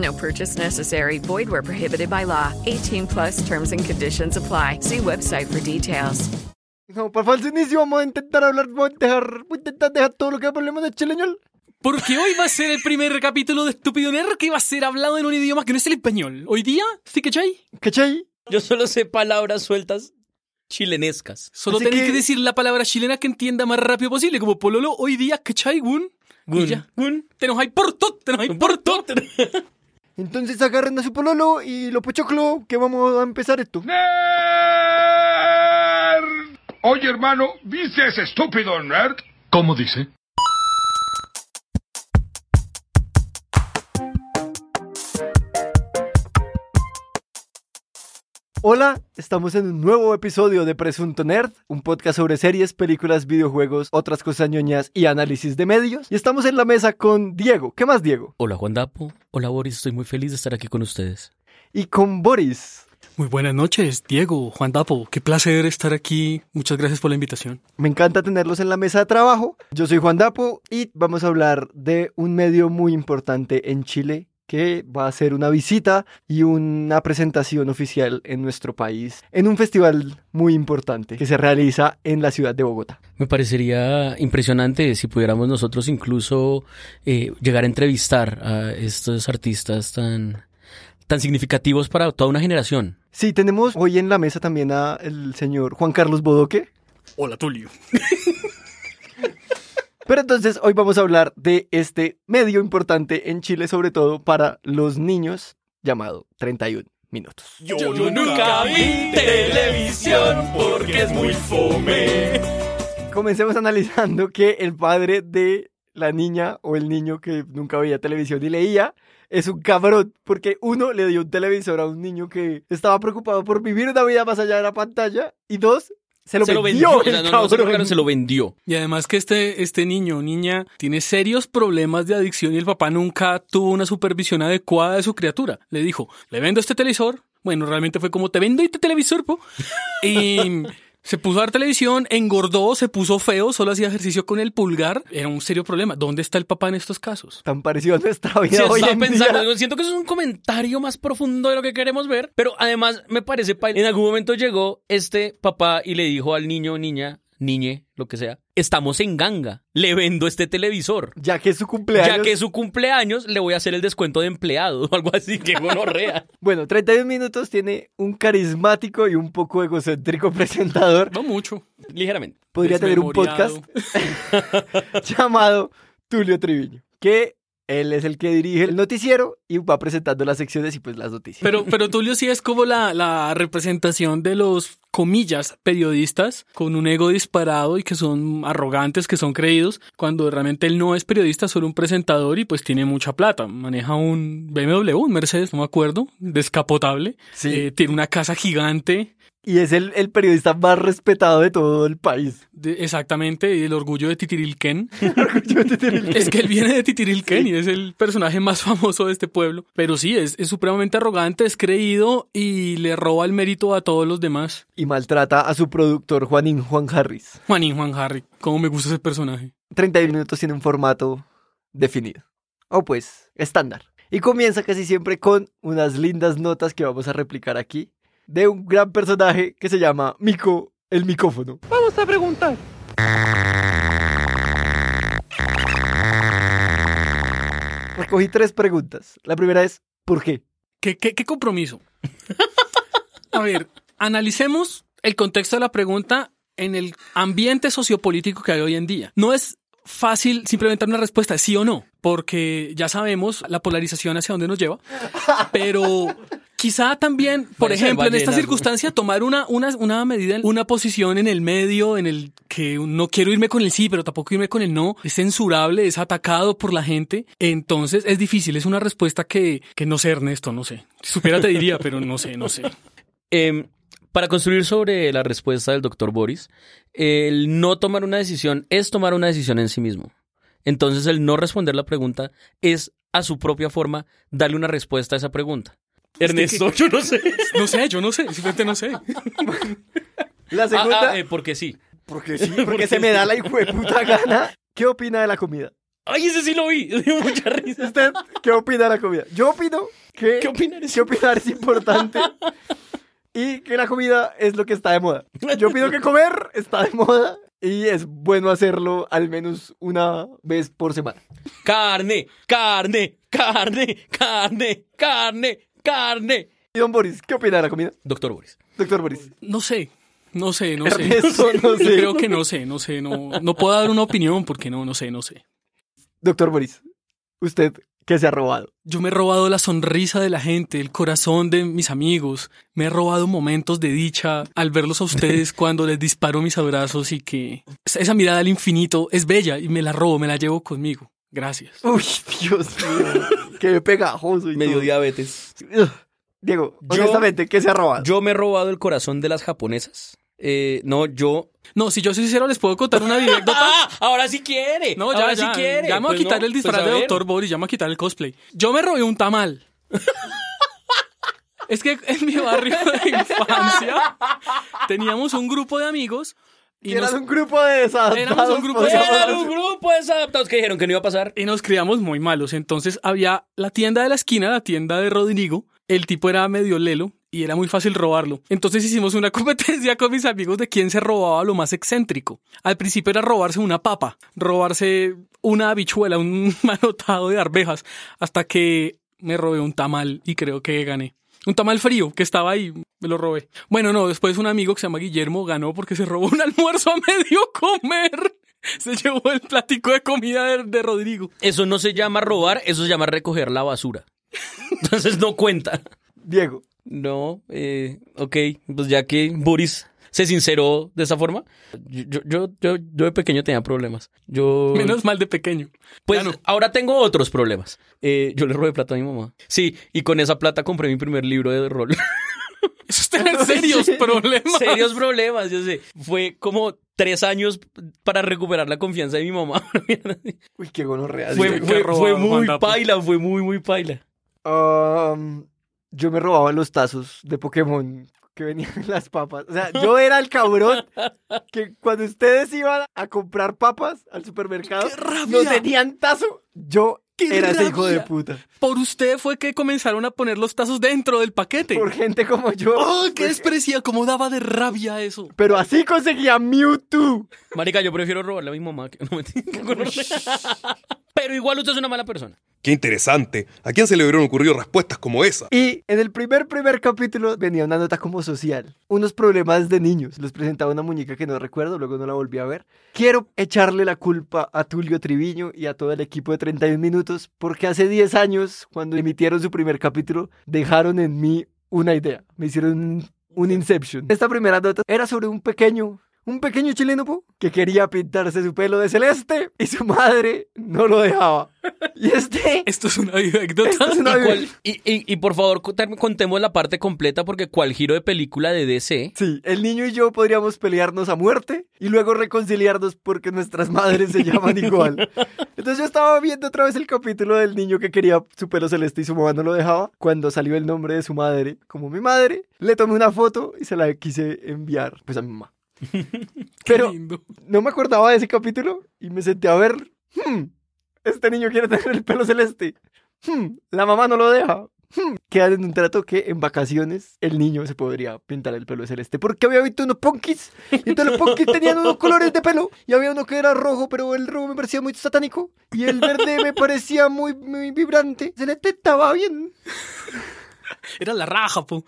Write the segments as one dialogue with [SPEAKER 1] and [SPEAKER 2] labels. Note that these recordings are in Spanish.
[SPEAKER 1] No purchase necessary. Void where prohibited by law. 18 plus terms and conditions apply. See website for details.
[SPEAKER 2] No, para falso inicio vamos a intentar hablar, vamos a dejar, voy a intentar dejar todo lo que hablemos de chileñol.
[SPEAKER 3] Porque hoy va a ser el primer capítulo de Estúpido Nerd que va a ser hablado en un idioma que no es el español. Hoy día, ¿sí cachai?
[SPEAKER 2] ¿Cachai?
[SPEAKER 4] Yo solo sé palabras sueltas chilenescas.
[SPEAKER 3] Solo
[SPEAKER 2] Así
[SPEAKER 3] tenés
[SPEAKER 2] que-
[SPEAKER 3] que... decir la palabra chilena que entienda más rápido posible, como pololo, hoy día, ¿cachai, gun?
[SPEAKER 4] Gun.
[SPEAKER 3] Gun, te nos hay por todo, te nos hay por todo.
[SPEAKER 2] Entonces agarren a su pololo y lo pochoclo que vamos a empezar esto.
[SPEAKER 5] ¡Nerd! Oye, hermano, ¿viste ese estúpido nerd?
[SPEAKER 6] ¿Cómo dice?
[SPEAKER 2] Hola, estamos en un nuevo episodio de Presunto Nerd, un podcast sobre series, películas, videojuegos, otras cosas ñoñas y análisis de medios. Y estamos en la mesa con Diego. ¿Qué más, Diego?
[SPEAKER 4] Hola Juan Dapo, hola Boris, estoy muy feliz de estar aquí con ustedes.
[SPEAKER 2] Y con Boris.
[SPEAKER 3] Muy buenas noches, Diego, Juan Dapo. Qué placer estar aquí. Muchas gracias por la invitación.
[SPEAKER 2] Me encanta tenerlos en la mesa de trabajo. Yo soy Juan Dapo y vamos a hablar de un medio muy importante en Chile que va a hacer una visita y una presentación oficial en nuestro país en un festival muy importante que se realiza en la ciudad de Bogotá.
[SPEAKER 4] Me parecería impresionante si pudiéramos nosotros incluso eh, llegar a entrevistar a estos artistas tan, tan significativos para toda una generación.
[SPEAKER 2] Sí, tenemos hoy en la mesa también a el señor Juan Carlos Bodoque.
[SPEAKER 3] Hola, Tulio.
[SPEAKER 2] Pero entonces hoy vamos a hablar de este medio importante en Chile, sobre todo para los niños, llamado 31 minutos.
[SPEAKER 4] Yo, nunca vi televisión porque es muy fome.
[SPEAKER 2] Comencemos analizando que el padre de la niña o el niño que nunca veía televisión y leía es un cabrón, porque uno le dio un televisor a un niño que estaba preocupado por vivir una vida más allá de la pantalla y dos, se lo
[SPEAKER 4] se lo
[SPEAKER 2] vendió.
[SPEAKER 4] vendió, o sea,
[SPEAKER 2] el
[SPEAKER 4] no, no, se lo se lo vendió.
[SPEAKER 3] Y además que este, este niño o niña tiene serios problemas de adicción y el papá nunca tuvo una supervisión adecuada de su criatura. Le dijo, le vendo este televisor. Bueno, realmente fue como, te vendo este televisor, po. Y se puso a ver televisión, engordó, se puso feo, solo hacía ejercicio con el pulgar. Era un serio problema. ¿Dónde está el papá en estos casos?
[SPEAKER 2] Tan parecido a nuestra
[SPEAKER 4] Sí,
[SPEAKER 2] vida hoy
[SPEAKER 4] estaba
[SPEAKER 2] en
[SPEAKER 4] pensando,
[SPEAKER 2] día.
[SPEAKER 4] siento que eso es un comentario más profundo de lo que queremos ver, pero además me parece, pa- en algún momento llegó este papá y le dijo al niño, niña, niñe, lo que sea, estamos en ganga, le vendo este televisor.
[SPEAKER 2] Ya que es su cumpleaños.
[SPEAKER 4] Ya que es su cumpleaños, le voy a hacer el descuento de empleado o algo así, que gonorrea.
[SPEAKER 2] Bueno, 31 minutos tiene un carismático y un poco egocéntrico presentador.
[SPEAKER 3] No mucho.
[SPEAKER 4] Ligeramente.
[SPEAKER 2] Podría tener un podcast llamado Tulio Triviño, que él es el que dirige el noticiero y va presentando las secciones y pues las noticias.
[SPEAKER 3] Pero, pero Tulio sí es como la, la representación de los, comillas, periodistas con un ego disparado y que son arrogantes, que son creídos, cuando realmente él no es periodista, solo un presentador y pues tiene mucha plata. Maneja un BMW, un Mercedes, no me acuerdo, descapotable.
[SPEAKER 2] Sí.
[SPEAKER 3] Eh, tiene una casa gigante.
[SPEAKER 2] Y es el, el periodista más respetado de todo el país.
[SPEAKER 3] de- exactamente, y el orgullo de Titirilquén. es que él viene de Titirilquén y es el personaje más famoso de este pueblo. Pero sí, es, es supremamente arrogante, es creído y le roba el mérito a todos los demás.
[SPEAKER 2] Y maltrata a su productor Juanín Juan Harris.
[SPEAKER 3] Juanín Juan Harry, cómo me gusta ese personaje.
[SPEAKER 2] 31 minutos tiene un formato definido. O pues, estándar. Y comienza casi siempre con unas lindas notas que vamos a replicar aquí. De un gran personaje que se llama Mico el micófono.
[SPEAKER 7] Vamos a preguntar.
[SPEAKER 2] Recogí tres preguntas. La primera es, ¿por qué?
[SPEAKER 3] ¿Qué, qué, qué compromiso? A ver, analicemos el contexto de la pregunta en el ambiente sociopolítico que hay hoy en día. No es fácil simplemente dar una respuesta sí o no, porque ya sabemos la polarización hacia dónde nos lleva, pero quizá también, por
[SPEAKER 4] Parece
[SPEAKER 3] ejemplo, en esta circunstancia, tomar una, una, una medida, una posición en el medio, en el que no quiero irme con el sí, pero tampoco irme con el no, es censurable, es atacado por la gente, entonces es difícil, es una respuesta que, que no sé, Ernesto, no sé. Si supiera te diría, pero no sé, no sé.
[SPEAKER 4] Em, para construir sobre la respuesta del doctor Boris, el no tomar una decisión es tomar una decisión en sí mismo. Entonces, el no responder la pregunta es, a su propia forma, darle una respuesta a esa pregunta. Ernesto, yo no sé.
[SPEAKER 3] No sé, yo no sé, simplemente no sé.
[SPEAKER 2] La
[SPEAKER 4] Ah,
[SPEAKER 2] segunda,
[SPEAKER 4] ah, eh, porque sí.
[SPEAKER 2] porque sí, porque se me da la hijo de puta gana. ¿Qué opina de la comida?
[SPEAKER 4] Ay, ese sí lo vi. Me dio mucha risa.
[SPEAKER 2] ¿Usted qué opina de la comida? Yo opino que
[SPEAKER 4] ¿Qué opinar es-
[SPEAKER 2] que opinar es importante y que la comida es lo que está de moda. Yo opino que comer está de moda y es bueno hacerlo al menos una vez por semana.
[SPEAKER 4] Carne, carne, carne, carne, carne, carne.
[SPEAKER 2] Y don Boris, ¿qué opina de la comida?
[SPEAKER 4] Doctor Boris.
[SPEAKER 2] Doctor Boris.
[SPEAKER 3] No sé, no sé, no sé.
[SPEAKER 2] Ernesto, no sé.
[SPEAKER 3] Yo creo que no sé, no sé, no, no puedo dar una opinión porque no, no sé, no sé.
[SPEAKER 2] Doctor Boris, ¿usted qué se ha robado?
[SPEAKER 3] Yo me he robado la sonrisa de la gente, el corazón de mis amigos. Me he robado momentos de dicha al verlos a ustedes cuando les disparo mis abrazos y que esa mirada al infinito es bella y me la robo, me la llevo conmigo. Gracias.
[SPEAKER 2] Uy, Dios mío, qué pegajoso y
[SPEAKER 4] Medio
[SPEAKER 2] todo.
[SPEAKER 4] diabetes.
[SPEAKER 2] Diego,
[SPEAKER 4] Yo-
[SPEAKER 2] honestamente, ¿qué se ha robado?
[SPEAKER 4] Yo me he robado el corazón de las japonesas. Eh, no, yo.
[SPEAKER 3] No, si yo soy sincero, les puedo contar una anécdota.
[SPEAKER 4] ¡Ah! Ahora sí quiere.
[SPEAKER 3] No, ya,
[SPEAKER 4] Ahora
[SPEAKER 3] ya,
[SPEAKER 4] sí quiere.
[SPEAKER 3] ya me voy a
[SPEAKER 4] Pues
[SPEAKER 3] quitar
[SPEAKER 4] no,
[SPEAKER 3] el
[SPEAKER 4] pues
[SPEAKER 3] disfraz de. Doctor Boris, ya me voy a quitar el cosplay. Yo me robé un tamal. es que en mi barrio de infancia teníamos un grupo de amigos y
[SPEAKER 2] eran
[SPEAKER 3] nos,
[SPEAKER 2] un grupo de desadaptados.
[SPEAKER 3] Un grupo de
[SPEAKER 2] podríamos
[SPEAKER 4] Era
[SPEAKER 3] desadaptados.
[SPEAKER 4] un grupo de desadaptados que dijeron que no iba a pasar.
[SPEAKER 3] y nos criamos muy malos. Entonces había la tienda de la esquina, la tienda de Rodrigo. El tipo era medio lelo y era muy fácil robarlo. Entonces hicimos una competencia con mis amigos de quién se robaba lo más excéntrico. Al principio era robarse una papa, robarse una habichuela, un manotado de arvejas, hasta que me robé un tamal y creo que gané. Un tamal frío que estaba ahí, me lo robé. Bueno, no, después un amigo que se llama Guillermo ganó porque se robó un almuerzo a medio comer. Se llevó el platico de comida de, de Rodrigo.
[SPEAKER 4] Eso no se llama robar, eso se llama recoger la basura. Entonces no cuenta.
[SPEAKER 2] Diego,
[SPEAKER 4] No, eh, ok, pues ya que Boris se sinceró de esa forma, yo, yo, yo, yo de pequeño tenía problemas. Yo,
[SPEAKER 3] Menos mal de pequeño.
[SPEAKER 4] pues
[SPEAKER 3] no.
[SPEAKER 4] ahora tengo otros problemas. Eh, yo le robé plata a mi mamá. Sí, y con esa plata compré mi primer libro de rol.
[SPEAKER 3] Eso es tener serios problemas.
[SPEAKER 4] Serios problemas, yo sé. Fue como tres años para recuperar la confianza de mi mamá.
[SPEAKER 2] uy, qué gonorrea.
[SPEAKER 4] fue, fue, muy paila, fue muy, muy paila.
[SPEAKER 2] Um, yo me robaba los tazos de Pokémon que venían en las papas. O sea, yo era el cabrón que cuando ustedes iban a comprar papas al supermercado, no tenían tazo. Yo
[SPEAKER 3] ¡Qué
[SPEAKER 2] era ese hijo de puta.
[SPEAKER 3] Por usted fue que comenzaron a poner los tazos dentro del paquete.
[SPEAKER 2] Por gente como yo.
[SPEAKER 3] ¡Oh, qué
[SPEAKER 2] Pues,
[SPEAKER 3] desprecia! ¿Cómo daba de rabia eso?
[SPEAKER 2] Pero así conseguía Mewtwo.
[SPEAKER 4] Marica, yo prefiero robarle a mi mamá que no me que conocer. Pero igual usted es una mala persona.
[SPEAKER 6] Qué interesante. ¿A quién se le hubieran ocurrido respuestas como esa?
[SPEAKER 2] Y en el primer, primer capítulo venía una nota como social. Unos problemas de niños. Les presentaba una muñeca que no recuerdo, luego no la volví a ver. Quiero echarle la culpa a Tulio Triviño y a todo el equipo de 31 minutos porque hace 10 años, cuando emitieron su primer capítulo, dejaron en mí una idea. Me hicieron un Inception. Esta primera nota era sobre un pequeño... Un pequeño chileno po, que quería pintarse su pelo de celeste y su madre no lo dejaba. Y este...
[SPEAKER 3] Esto es una anécdota.
[SPEAKER 2] Esto es una-
[SPEAKER 4] Y, cuál- y, y- y por favor, contemos la parte completa porque cual giro de película de DC.
[SPEAKER 2] Sí, el niño y yo podríamos pelearnos a muerte y luego reconciliarnos porque nuestras madres se llaman igual. Entonces yo estaba viendo otra vez el capítulo del niño que quería su pelo celeste y su mamá no lo dejaba. Cuando salió el nombre de su madre como mi madre, le tomé una foto y se la quise enviar pues a mi mamá. Pero
[SPEAKER 3] lindo.
[SPEAKER 2] no me acordaba de ese capítulo y me senté a ver, "Hmm, este niño quiere tener el pelo celeste. Hmm, la mamá no lo deja. Hmm, Quedan en un trato que en vacaciones el niño se podría pintar el pelo celeste. Porque había visto unos punkis. Y entonces los punkis tenían unos colores de pelo. Y había uno que era rojo, pero el rojo me parecía muy satánico. Y el verde me parecía muy, muy vibrante. Celeste estaba bien.
[SPEAKER 3] Era la raja, po.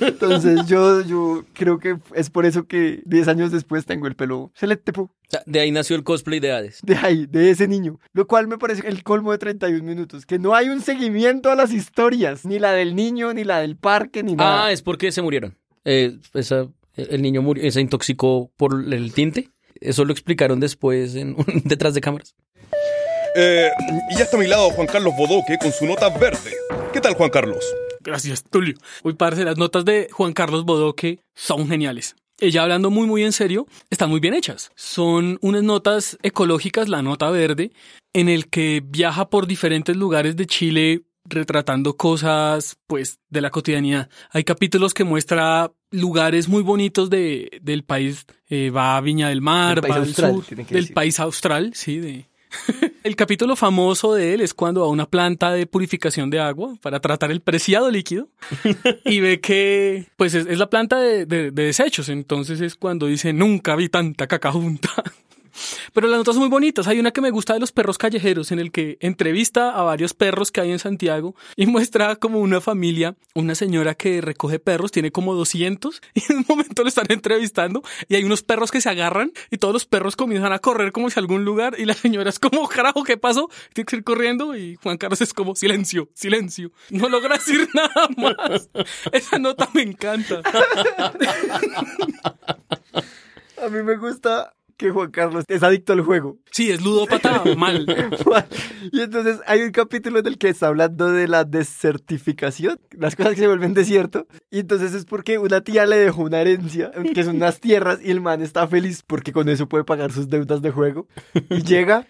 [SPEAKER 2] Entonces yo, yo creo que es por eso que 10 años después tengo el pelo celeste, po.
[SPEAKER 4] De ahí nació el cosplay de Hades.
[SPEAKER 2] De ahí, de ese niño. Lo cual me parece el colmo de 31 minutos. Que no hay un seguimiento a las historias. Ni la del niño, ni la del parque, ni nada.
[SPEAKER 4] Ah, es porque se murieron. Eh, esa- el niño murió, se intoxicó por el tinte. Eso lo explicaron después en, detrás de cámaras.
[SPEAKER 6] Eh, y ya está a mi lado Juan Carlos Bodoque con su nota verde. ¿Qué tal, Juan Carlos?
[SPEAKER 3] Gracias, Tulio. Uy, parce, las notas de Juan Carlos Bodoque son geniales. Ella hablando muy, muy en serio, están muy bien hechas. Son unas notas ecológicas, la nota verde, en el que viaja por diferentes lugares de Chile retratando cosas, pues, de la cotidianidad. Hay capítulos que muestra lugares muy bonitos de, del país. eh, va a Viña del Mar,
[SPEAKER 2] Del país
[SPEAKER 3] va al
[SPEAKER 2] austral,
[SPEAKER 3] sur,
[SPEAKER 2] tiene que
[SPEAKER 3] del
[SPEAKER 2] decir.
[SPEAKER 3] país austral, sí, de... El capítulo famoso de él es cuando va a una planta de purificación de agua para tratar el preciado líquido y ve que pues es, es la planta de, de- de desechos. Entonces es cuando dice nunca vi tanta caca junta. Pero las notas son muy bonitas. Hay una que me gusta de los perros callejeros, en el que entrevista a varios perros que hay en Santiago y muestra como una familia, una señora que recoge perros, tiene como 200, y en un momento lo están entrevistando y hay unos perros que se agarran y todos los perros comienzan a correr como hacia algún lugar y la señora es como, carajo, ¿qué pasó? Tiene que ir corriendo y Juan Carlos es como, silencio, silencio. No logra decir nada más. Esa nota me encanta.
[SPEAKER 2] A mí me gusta que Juan Carlos es adicto al juego.
[SPEAKER 3] Sí, es ludópata mal.
[SPEAKER 2] Y entonces hay un capítulo en el que está hablando de la desertificación, las cosas que se vuelven desierto. Y entonces es porque una tía le dejó una herencia, que son unas tierras, y el man está feliz porque con eso puede pagar sus deudas de juego. Y llega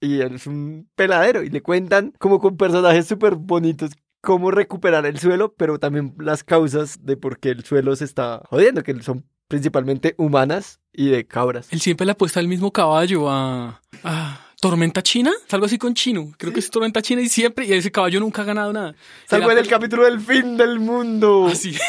[SPEAKER 2] y él es un peladero y le cuentan como con personajes súper bonitos cómo recuperar el suelo, pero también las causas de por qué el suelo se está jodiendo, que son principalmente humanas y de cabras.
[SPEAKER 3] Él siempre le apuesta al mismo caballo a, a Tormenta China, algo así con chino. Creo que es Tormenta China y siempre, y ese caballo nunca ha ganado nada.
[SPEAKER 2] Salvo en el capítulo del fin del mundo.
[SPEAKER 3] per-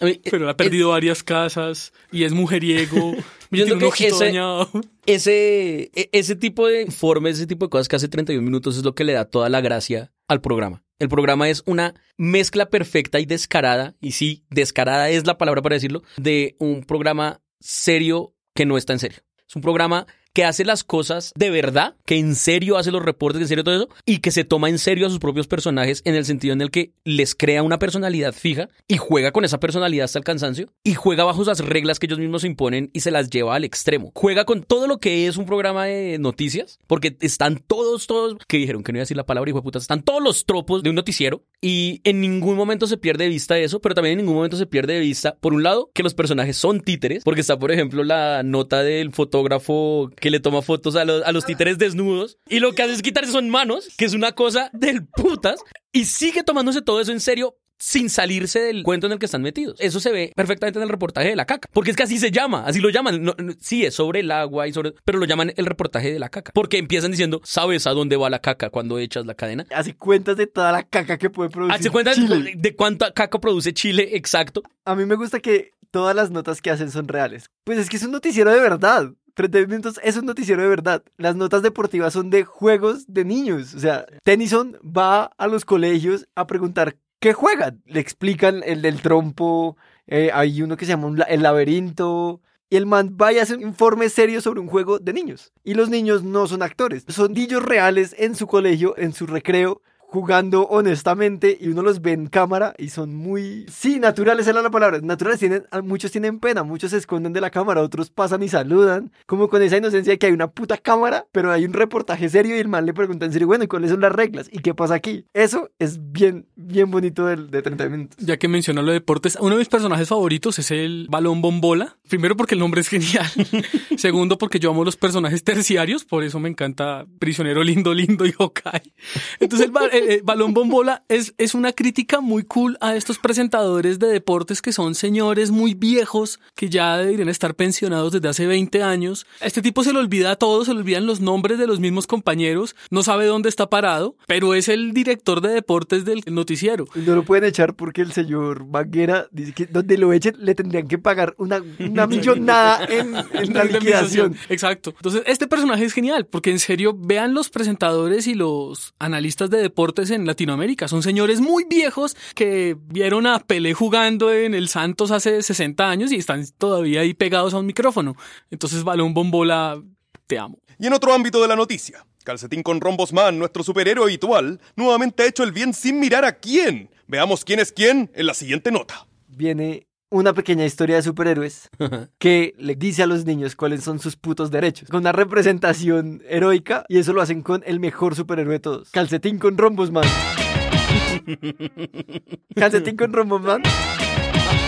[SPEAKER 3] Ah,
[SPEAKER 4] mí,
[SPEAKER 3] Pero él ha
[SPEAKER 4] eh,
[SPEAKER 3] perdido varias casas y es mujeriego. y
[SPEAKER 4] Yo
[SPEAKER 3] tiene
[SPEAKER 4] creo
[SPEAKER 3] un
[SPEAKER 4] que ese-
[SPEAKER 3] dañado.
[SPEAKER 4] ese, e- ese tipo de informes, ese tipo de cosas que hace 31 minutos es lo que le da toda la gracia al programa. El programa es una mezcla perfecta y descarada, y sí, descarada es la palabra para decirlo, de un programa serio que no está en serio. Es un programa que hace las cosas de verdad, que en serio hace los reportes, que en serio todo eso, y que se toma en serio a sus propios personajes en el sentido en el que les crea una personalidad fija y juega con esa personalidad hasta el cansancio y juega bajo las reglas que ellos mismos imponen y se las lleva al extremo. Juega con todo lo que es un programa de noticias, porque están todos, todos, que dijeron que no iba a decir la palabra hijo de putas, están todos los tropos de un noticiero y en ningún momento se pierde de vista eso, pero también en ningún momento se pierde de vista, por un lado, que los personajes son títeres, porque está, por ejemplo, la nota del fotógrafo que le toma fotos a los, a los títeres desnudos y lo que hace es quitarse son manos, que es una cosa del putas, y sigue tomándose todo eso en serio sin salirse del cuento en el que están metidos. Eso se ve perfectamente en el reportaje de la caca, porque es que así se llama, así lo llaman. No- no- sí, es sobre el agua y sobre, pero lo llaman el reportaje de la caca, porque empiezan diciendo, ¿sabes a dónde va la caca cuando echas la cadena?
[SPEAKER 2] Así cuentas de toda la caca que puede producir
[SPEAKER 4] Hace cuenta
[SPEAKER 2] Chile.
[SPEAKER 4] de cuánta caca produce Chile, exacto.
[SPEAKER 2] A mí me gusta que todas las notas que hacen son reales. Pues es que es un noticiero de verdad. 30 minutos es un noticiero de verdad. Las notas deportivas son de juegos de niños. O sea, Tennyson va a los colegios a preguntar qué juegan. Le explican el del trompo. eh, hay uno que se llama el laberinto. Y el man va y hace un informe serio sobre un juego de niños. Y los niños no son actores. Son niños reales en su colegio, en su recreo, jugando honestamente y uno los ve en cámara y son muy... Sí, naturales era la palabra. Naturales tienen, muchos tienen pena, muchos se esconden de la cámara, otros pasan y saludan. Como con esa inocencia de que hay una puta cámara, pero hay un reportaje serio y el man le pregunta en serio, bueno, ¿y cuáles son las reglas? ¿Y qué pasa aquí? Eso es bien, bien bonito del, de 30 minutos.
[SPEAKER 3] Ya que menciona lo de deportes, uno de mis personajes favoritos es el balón bombola. Primero porque el nombre es genial. Segundo porque yo amo los personajes terciarios, por eso me encanta Prisionero Lindo Lindo y Hawkeye. Entonces el, el- el balón bombola es, es una crítica muy cool a estos presentadores de deportes que son señores muy viejos que ya deberían estar pensionados desde hace 20 años. A este tipo se le olvida a todos, se le olvidan los nombres de los mismos compañeros, no sabe dónde está parado, pero es el director de deportes del noticiero.
[SPEAKER 2] No lo pueden echar porque el señor Banguera dice que donde lo echen le tendrían que pagar una millonada en, en la liquidación.
[SPEAKER 3] Exacto. Entonces, este personaje es genial, porque en serio, vean los presentadores y los analistas de deportes en Latinoamérica. Son señores muy viejos que vieron a Pelé jugando en el Santos hace 60 años y están todavía ahí pegados a un micrófono. Entonces, Balón Bombola, te amo.
[SPEAKER 6] Y en otro ámbito de la noticia, Calcetín con Rombos Man, nuestro superhéroe habitual, nuevamente ha hecho el bien sin mirar a quién. Veamos quién es quién en la siguiente nota.
[SPEAKER 2] Viene una pequeña historia de superhéroes que le dice a los niños cuáles son sus putos derechos. Con una representación heroica y eso lo hacen con el mejor superhéroe de todos. Calcetín con rombos, man. Calcetín con rombos, man.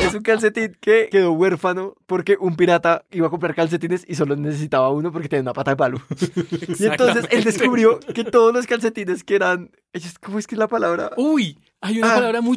[SPEAKER 2] Es un calcetín que quedó huérfano porque un pirata iba a comprar calcetines y solo necesitaba uno porque tenía una pata de palo. Y entonces él descubrió que todos los calcetines que eran... ¿Cómo es que es la palabra?
[SPEAKER 3] Uy, hay una
[SPEAKER 2] Ah.
[SPEAKER 3] palabra muy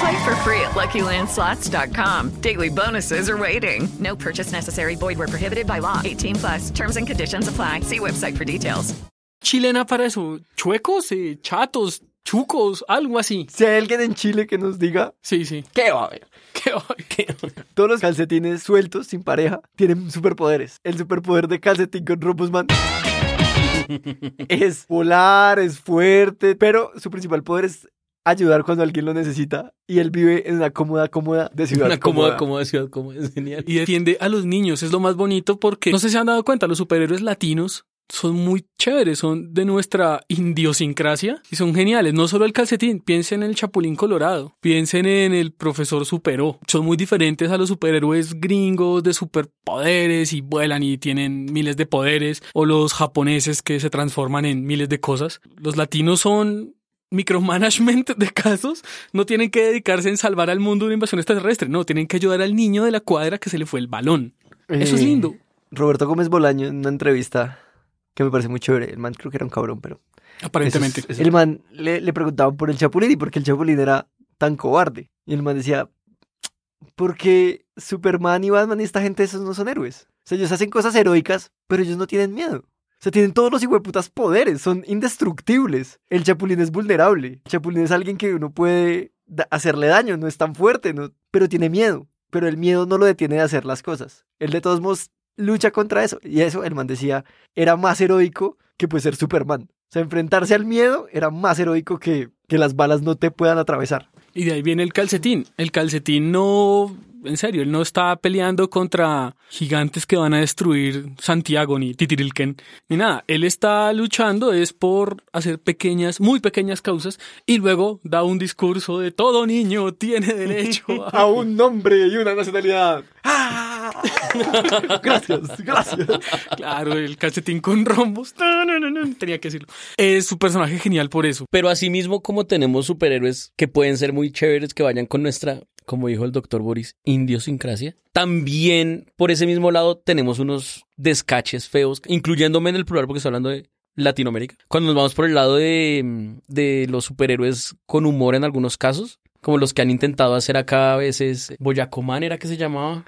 [SPEAKER 1] Play for free at LuckyLandSlots.com. Daily bonuses are waiting. No purchase necessary. Void where prohibited by law. 18 plus. Terms and conditions apply. See website for details.
[SPEAKER 3] chilena para eso. Chuecos, eh, chatos, chucos, algo así.
[SPEAKER 2] Si hay alguien en Chile que nos diga
[SPEAKER 3] Sí, sí.
[SPEAKER 2] qué va a haber.
[SPEAKER 3] Qué qué-
[SPEAKER 2] Todos los calcetines sueltos, sin pareja, tienen superpoderes. El superpoder de calcetín con rombos, man. es volar, es fuerte, pero su principal poder es ayudar cuando alguien lo necesita. Y él vive en una cómoda, cómoda de ciudad.
[SPEAKER 4] Una cómoda, cómoda ciudad, cómoda, es genial.
[SPEAKER 3] Y defiende a los niños. Es lo más bonito porque no sé si se han dado cuenta, los superhéroes latinos son muy chéveres, son de nuestra idiosincrasia y son geniales. No solo el calcetín, piensen en el Chapulín Colorado, piensen en el profesor Superó. Son muy diferentes a los superhéroes gringos de superpoderes y vuelan y tienen miles de poderes, o los japoneses que se transforman en miles de cosas. Los latinos son micromanagement de casos, no tienen que dedicarse en salvar al mundo de una invasión extraterrestre, no, tienen que ayudar al niño de la cuadra que se le fue el balón. Eso es
[SPEAKER 2] Eh,
[SPEAKER 3] lindo.
[SPEAKER 2] Roberto Gómez Bolaño en una entrevista que me parece muy chévere. El man creo que era un cabrón, pero...
[SPEAKER 3] Aparentemente.
[SPEAKER 2] Eso es- el man le, le preguntaban por el Chapulín y por qué el Chapulín era tan cobarde. Y el man decía, porque Superman y Batman y esta gente esos no son héroes. O sea, ellos hacen cosas heroicas, pero ellos no tienen miedo. O sea, tienen todos los hijueputas poderes, son indestructibles. El Chapulín es vulnerable. El Chapulín es alguien que uno puede hacerle daño, no es tan fuerte, ¿no? pero tiene miedo. Pero el miedo no lo detiene de hacer las cosas. Él de todos modos lucha contra eso. Y eso, el man decía, era más heroico que pues ser Superman. O sea, enfrentarse al miedo era más heroico que que las balas no te puedan atravesar.
[SPEAKER 3] Y de ahí viene el calcetín. El calcetín no, en serio, él no está peleando contra gigantes que van a destruir Santiago ni Titirilken ni nada. Él está luchando es por hacer pequeñas, muy pequeñas causas y luego da un discurso de todo niño tiene derecho a...
[SPEAKER 2] A un nombre y una nacionalidad. ¡Ah! gracias, gracias.
[SPEAKER 3] Claro, el calcetín con rombos. No, no, no, no, tenía que decirlo. Es su personaje genial por eso.
[SPEAKER 4] Pero asimismo, como tenemos superhéroes que pueden ser muy chéveres, que vayan con nuestra, como dijo el doctor Boris, idiosincrasia, también por ese mismo lado tenemos unos descaches feos, incluyéndome en el plural porque estoy hablando de Latinoamérica. Cuando nos vamos por el lado de, de los superhéroes con humor en algunos casos, como los que han intentado hacer acá a veces, Boyacomán era que se llamaba.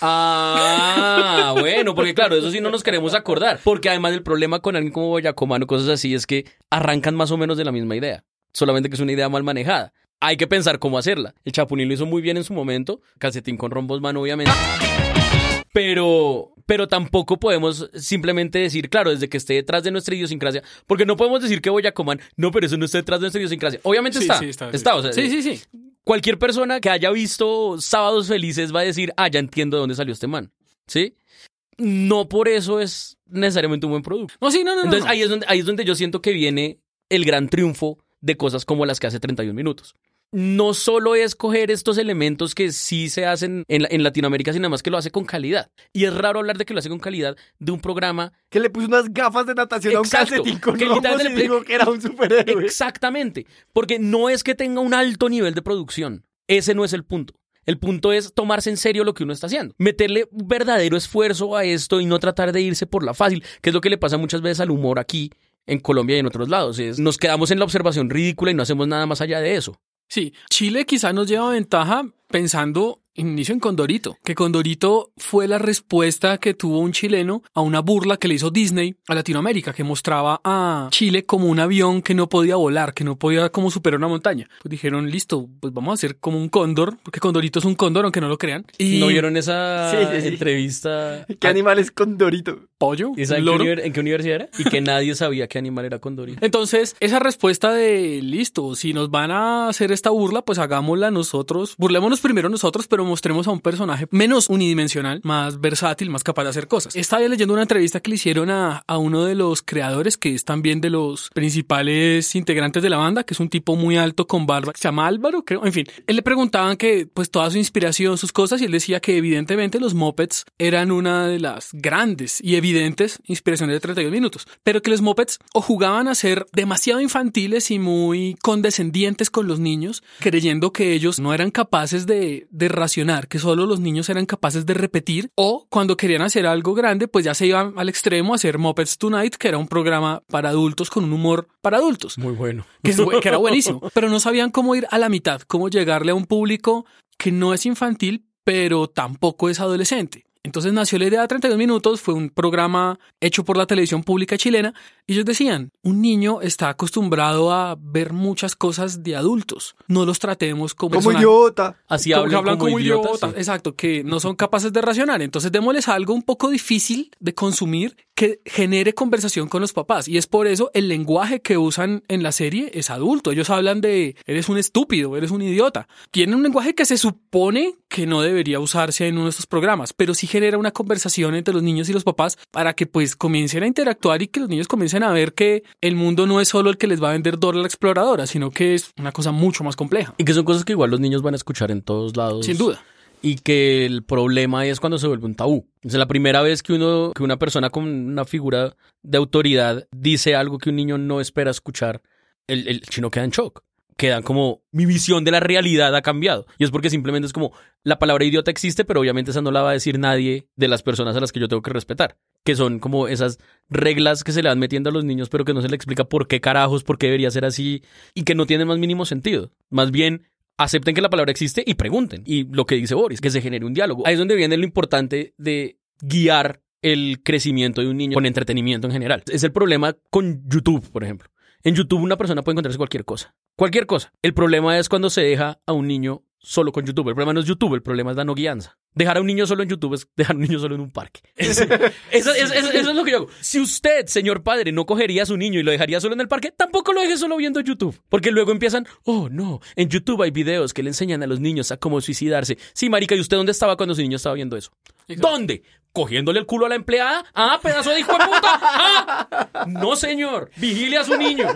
[SPEAKER 4] Ah, bueno, porque claro, eso sí no nos queremos acordar. Porque además el problema con alguien como Boyacomán o cosas así es que arrancan más o menos de la misma idea. Solamente que es una idea mal manejada. Hay que pensar cómo hacerla. El Chapulín lo hizo muy bien en su momento. Calcetín con rombos, man, obviamente. Pero, pero tampoco podemos simplemente decir, claro, desde que esté detrás de nuestra idiosincrasia, porque no podemos decir que Boyacomán, no, pero eso no está detrás de nuestra idiosincrasia. Obviamente
[SPEAKER 3] Sí,
[SPEAKER 4] está,
[SPEAKER 3] sí, está,
[SPEAKER 4] está,
[SPEAKER 3] sí.
[SPEAKER 4] o sea,
[SPEAKER 3] Sí, sí, sí.
[SPEAKER 4] Cualquier persona que haya visto Sábados Felices va a decir, ah, ya entiendo de dónde salió este man, ¿sí? No por eso es necesariamente un buen producto.
[SPEAKER 3] No, sí, no, no.
[SPEAKER 4] Entonces
[SPEAKER 3] no.
[SPEAKER 4] ahí es donde ahí es donde yo siento que viene el gran triunfo de cosas como las que hace 31 minutos. No solo es coger estos elementos que sí se hacen en, la- en Latinoamérica, sino además que lo hace con calidad. Y es raro hablar de que lo hace con calidad de un programa
[SPEAKER 2] Que le puso unas gafas de natación a un
[SPEAKER 4] Exacto.
[SPEAKER 2] calcetín con
[SPEAKER 4] Que
[SPEAKER 2] rombos
[SPEAKER 4] literalmente
[SPEAKER 2] y
[SPEAKER 4] le-
[SPEAKER 2] dijo que era un superhéroe.
[SPEAKER 4] Exactamente. Porque no es que tenga un alto nivel de producción. Ese no es el punto. El punto es tomarse en serio lo que uno está haciendo. Meterle un verdadero esfuerzo a esto y no tratar de irse por la fácil, que es lo que le pasa muchas veces al humor aquí en Colombia y en otros lados. Es, nos quedamos en la observación ridícula y no hacemos nada más allá de eso.
[SPEAKER 3] Sí, Chile quizá nos lleva ventaja pensando inicio en Condorito, que Condorito fue la respuesta que tuvo un chileno a una burla que le hizo Disney a Latinoamérica, que mostraba a Chile como un avión que no podía volar, que no podía como superar una montaña. Pues dijeron, listo, pues vamos a hacer como un cóndor, porque Condorito es un cóndor, aunque no lo crean. Y
[SPEAKER 4] ¿No vieron esa
[SPEAKER 2] Sí, sí, sí.
[SPEAKER 4] entrevista?
[SPEAKER 2] ¿Qué animal es Condorito?
[SPEAKER 3] pollo,
[SPEAKER 4] ¿Y saben
[SPEAKER 3] un
[SPEAKER 4] qué
[SPEAKER 3] loro.
[SPEAKER 4] univer- en qué universidad era? Y que nadie sabía qué animal era condorito.
[SPEAKER 3] Entonces, esa respuesta de listo, si nos van a hacer esta burla, pues hagámosla nosotros. Burlémonos primero nosotros, pero mostremos a un personaje menos unidimensional, más versátil, más capaz de hacer cosas. Estaba leyendo una entrevista que le hicieron a, a uno de los creadores, que es también de los principales integrantes de la banda, que es un tipo muy alto con barba, se llama Álvaro, creo. En fin, él le preguntaban que, pues, toda su inspiración, sus cosas, y él decía que evidentemente los Muppets eran una de las grandes y evidentes inspiraciones de 32 minutos, pero que los Muppets o jugaban a ser demasiado infantiles y muy condescendientes con los niños, creyendo que ellos no eran capaces de, de racionar, que solo los niños eran capaces de repetir, o cuando querían hacer algo grande, pues ya se iban al extremo a hacer Muppets Tonight, que era un programa para adultos con un humor para adultos
[SPEAKER 4] Muy bueno.
[SPEAKER 3] que, es bu- que era buenísimo, pero no sabían cómo ir a la mitad, cómo llegarle a un público que no es infantil, pero tampoco es adolescente. Entonces nació la idea de 32 minutos, fue un programa hecho por la televisión pública chilena y ellos decían, un niño está acostumbrado a ver muchas cosas de adultos, no los tratemos como,
[SPEAKER 2] Como idiota.
[SPEAKER 4] Así
[SPEAKER 3] como
[SPEAKER 4] hablan,
[SPEAKER 3] hablan como,
[SPEAKER 4] idiotas,
[SPEAKER 3] idiotas,
[SPEAKER 4] sí.
[SPEAKER 3] exacto, que no son capaces de racionar. Entonces démosles algo un poco difícil de consumir que genere conversación con los papás. Y es por eso el lenguaje que usan en la serie es adulto. Ellos hablan de eres un estúpido, eres un idiota. Tienen un lenguaje que se supone que no debería usarse en uno de estos programas, pero sí genera una conversación entre los niños y los papás para que pues comiencen a interactuar y que los niños comiencen a ver que el mundo no es solo el que les va a vender Dora la exploradora, sino que es una cosa mucho más compleja.
[SPEAKER 4] Y que son cosas que igual los niños van a escuchar en todos lados.
[SPEAKER 3] Sin duda.
[SPEAKER 4] Y que el problema es cuando se vuelve un tabú. Sea, la primera vez que uno, que una persona con una figura de autoridad dice algo que un niño no espera escuchar, el, el chino queda en shock. Queda como, mi visión de la realidad ha cambiado. Y es porque simplemente es como, la palabra idiota existe, pero obviamente esa no la va a decir nadie de las personas a las que yo tengo que respetar. Que son como esas reglas que se le van metiendo a los niños, pero que no se le explica por qué carajos, por qué debería ser así, y que no tienen más mínimo sentido. Más bien, acepten que la palabra existe y pregunten. Y lo que dice Boris, que se genere un diálogo. Ahí es donde viene lo importante de guiar el crecimiento de un niño con entretenimiento en general. Es el problema con YouTube, por ejemplo. En YouTube una persona puede encontrarse cualquier cosa. Cualquier cosa. El problema es cuando se deja a un niño solo con YouTube. El problema no es YouTube, el problema es la no guianza. Dejar a un niño solo en YouTube es dejar a un niño solo en un parque. Eso, eso- eso- eso- eso es lo que yo hago. Si usted, señor padre, no cogería a su niño y lo dejaría solo en el parque, tampoco lo deje solo viendo YouTube. Porque luego empiezan, oh no, en YouTube hay videos que le enseñan a los niños a cómo suicidarse. Sí, marica, ¿y usted dónde estaba cuando su niño estaba viendo eso? ¿Dónde? ¿Cogiéndole el culo a la empleada? Ah, pedazo de hijo de puta. Ah, no, señor. Vigile a su niño.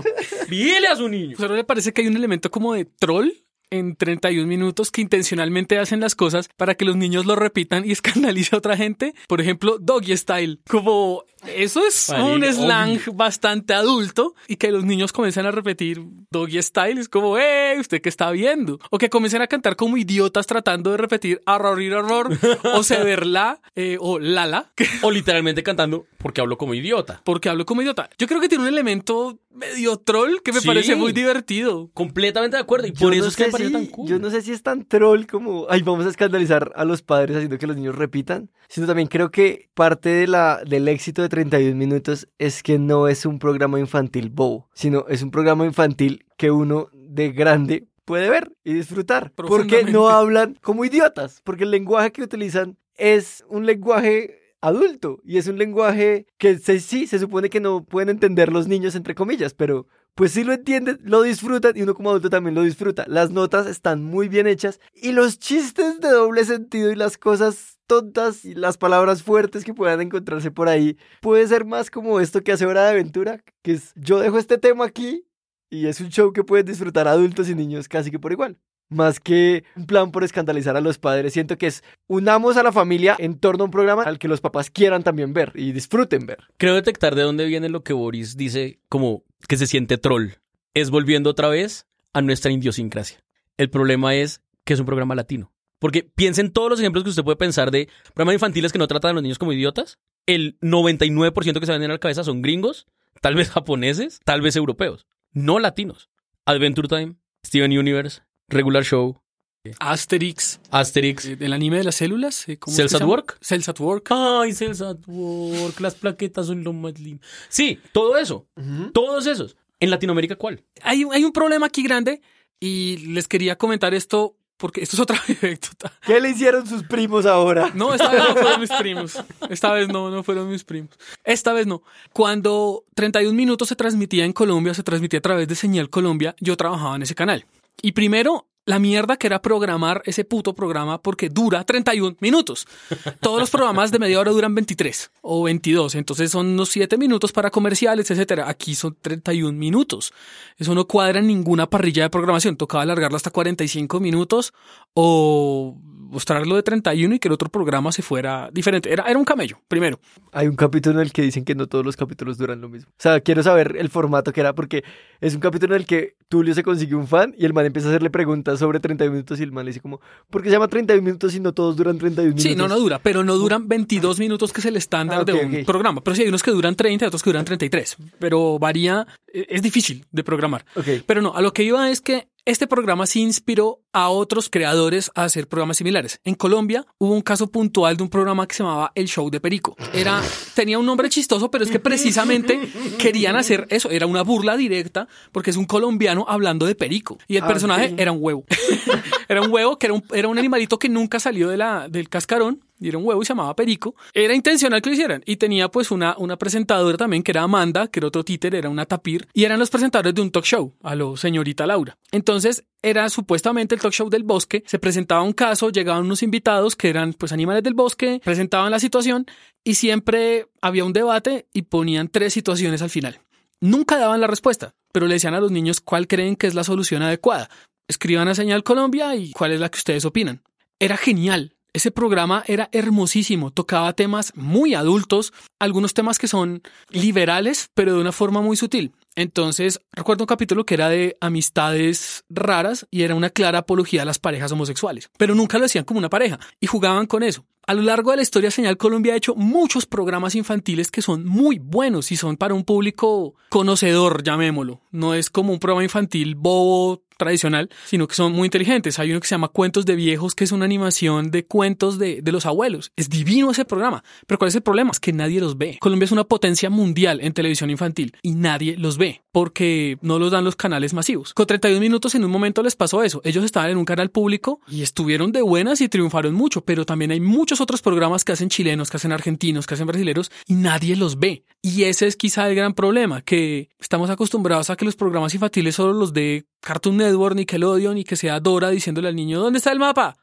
[SPEAKER 4] Vigile a su niño.
[SPEAKER 3] ¿Pero le parece que hay un elemento como de troll en 31 minutos que intencionalmente hacen las cosas para que los niños lo repitan y escandalice a otra gente? Por ejemplo, doggy style. Como eso es un slang
[SPEAKER 4] obvio.
[SPEAKER 3] bastante adulto y que los niños comiencen a repetir doggy style. Es como, ¡eh! ¿Usted qué está viendo? O que comiencen a cantar como idiotas tratando de repetir arrorir horror o cederla eh, o lala.
[SPEAKER 4] O literalmente cantando porque hablo como idiota.
[SPEAKER 3] Porque hablo como idiota. Yo creo que tiene un elemento medio troll que me
[SPEAKER 4] Sí.
[SPEAKER 3] parece muy divertido.
[SPEAKER 4] Completamente de acuerdo. Y
[SPEAKER 2] Yo
[SPEAKER 4] por eso
[SPEAKER 2] no
[SPEAKER 4] es que me parece
[SPEAKER 2] si-
[SPEAKER 4] tan cool.
[SPEAKER 2] Yo no sé si es tan troll como, ay, vamos a escandalizar a los padres haciendo que los niños repitan, sino también creo que parte de la, del éxito de 31 minutos es que no es un programa infantil bobo, sino es un programa infantil que uno de grande puede ver y disfrutar. Porque no hablan como idiotas, porque el lenguaje que utilizan es un lenguaje adulto y es un lenguaje que se, sí se supone que no pueden entender los niños entre comillas, pero pues sí lo entienden, lo disfrutan y uno como adulto también lo disfruta. Las notas están muy bien hechas y los chistes de doble sentido y las cosas tontas y las palabras fuertes que puedan encontrarse por ahí puede ser más como esto que hace Hora de Aventura, que es yo dejo este tema aquí y es un show que pueden disfrutar adultos y niños casi que por igual. Más que un plan por escandalizar a los padres, siento que es unamos a la familia en torno a un programa al que los papás quieran también ver y disfruten ver.
[SPEAKER 4] Creo detectar de dónde viene lo que Boris dice como que se siente troll. Es volviendo otra vez a nuestra idiosincrasia. El problema es que es un programa latino. Porque piensen todos los ejemplos que usted puede pensar de programas infantiles que no tratan a los niños como idiotas. El 99% que se ven en la cabeza son gringos tal vez japoneses, tal vez europeos, no latinos. Adventure Time, Steven Universe, Regular Show,
[SPEAKER 3] Asterix,
[SPEAKER 4] Asterix,
[SPEAKER 3] eh, el anime de las células. eh, ¿cómo es
[SPEAKER 4] Cells at? Work.
[SPEAKER 3] Cells at Work.
[SPEAKER 4] Ay, Cells at Work, las plaquetas son lo más lindo. Sí, todo eso, todos esos. En Latinoamérica, ¿cuál?
[SPEAKER 3] Hay, un- hay un problema aquí grande y les quería comentar esto porque esto es otra anécdota.
[SPEAKER 2] ¿Qué le hicieron sus primos ahora?
[SPEAKER 3] No, esta vez no fueron mis primos. Esta vez no, no fueron mis primos. Esta vez no. Cuando 31 minutos se transmitía en Colombia, se transmitía a través de Señal Colombia, yo trabajaba en ese canal. Y primero, la mierda que era programar ese puto programa porque dura 31 minutos. Todos los programas de media hora duran 23 o 22, entonces son unos 7 minutos para comerciales, etcétera. Aquí son 31 minutos. Eso no cuadra en ninguna parrilla de programación. Tocaba alargarlo hasta 45 minutos o mostrarlo de 31 y que el otro programa se fuera diferente. Era, era un camello, primero.
[SPEAKER 2] Hay un capítulo en el que dicen que no todos los capítulos duran lo mismo. O sea, quiero saber el formato que era porque es un capítulo en el que Tulio se consigue un fan y el man empieza a hacerle preguntas sobre 31 minutos y el man le dice como, ¿por qué se llama 31 minutos y no todos duran 31 minutos?
[SPEAKER 3] Sí, no, no dura, pero no duran 22 minutos que es el estándar
[SPEAKER 2] Ah,
[SPEAKER 3] de un programa. Pero sí hay unos que duran 30 y otros que duran 33. Pero varía, eh, es difícil de programar.
[SPEAKER 2] Ok.
[SPEAKER 3] Pero no, a lo que iba es que este programa sí inspiró a otros creadores a hacer programas similares. En Colombia hubo un caso puntual de un programa que se llamaba El Show de Perico. Era, tenía un nombre chistoso, pero es que precisamente querían hacer eso. Era una burla directa porque es un colombiano hablando de Perico. Y el
[SPEAKER 2] Ah,
[SPEAKER 3] personaje era un huevo. era un huevo que era un, era un animalito que nunca salió de la, del cascarón. Un huevo se llamaba Perico. Era intencional que lo hicieran. Y tenía pues una, una presentadora también que era Amanda, que era otro títer, era una tapir. Y eran los presentadores de un talk show, a lo señorita Laura. Entonces era supuestamente el talk show del bosque. Se presentaba un caso, llegaban unos invitados que eran pues animales del bosque, presentaban la situación y siempre había un debate y ponían tres situaciones al final. Nunca daban la respuesta, pero le decían a los niños cuál creen que es la solución adecuada. Escriban a Señal Colombia y cuál es la que ustedes opinan. Era genial. Ese programa era hermosísimo, tocaba temas muy adultos, algunos temas que son liberales, pero de una forma muy sutil. Entonces, recuerdo un capítulo que era de amistades raras y era una clara apología a las parejas homosexuales, pero nunca lo hacían como una pareja y jugaban con eso. A lo largo de la historia, Señal Colombia ha hecho muchos programas infantiles que son muy buenos y son para un público conocedor, llamémoslo. No es como un programa infantil bobo tradicional, sino que son muy inteligentes. Hay uno que se llama Cuentos de Viejos, que es una animación de cuentos de, de los abuelos. Es divino ese programa. Pero ¿cuál es el problema? Es que nadie los ve. Colombia es una potencia mundial en televisión infantil y nadie los ve porque no los dan los canales masivos. Con 31 minutos en un momento les pasó eso. Ellos estaban en un canal público y estuvieron de buenas y triunfaron mucho, pero también hay muchos otros programas que hacen chilenos, que hacen argentinos, que hacen brasileros y nadie los ve. Y ese es quizá el gran problema, que estamos acostumbrados a que los programas infantiles solo los de Cartoon Network, Nickelodeon y que sea Dora diciéndole al niño, ¿dónde está el mapa?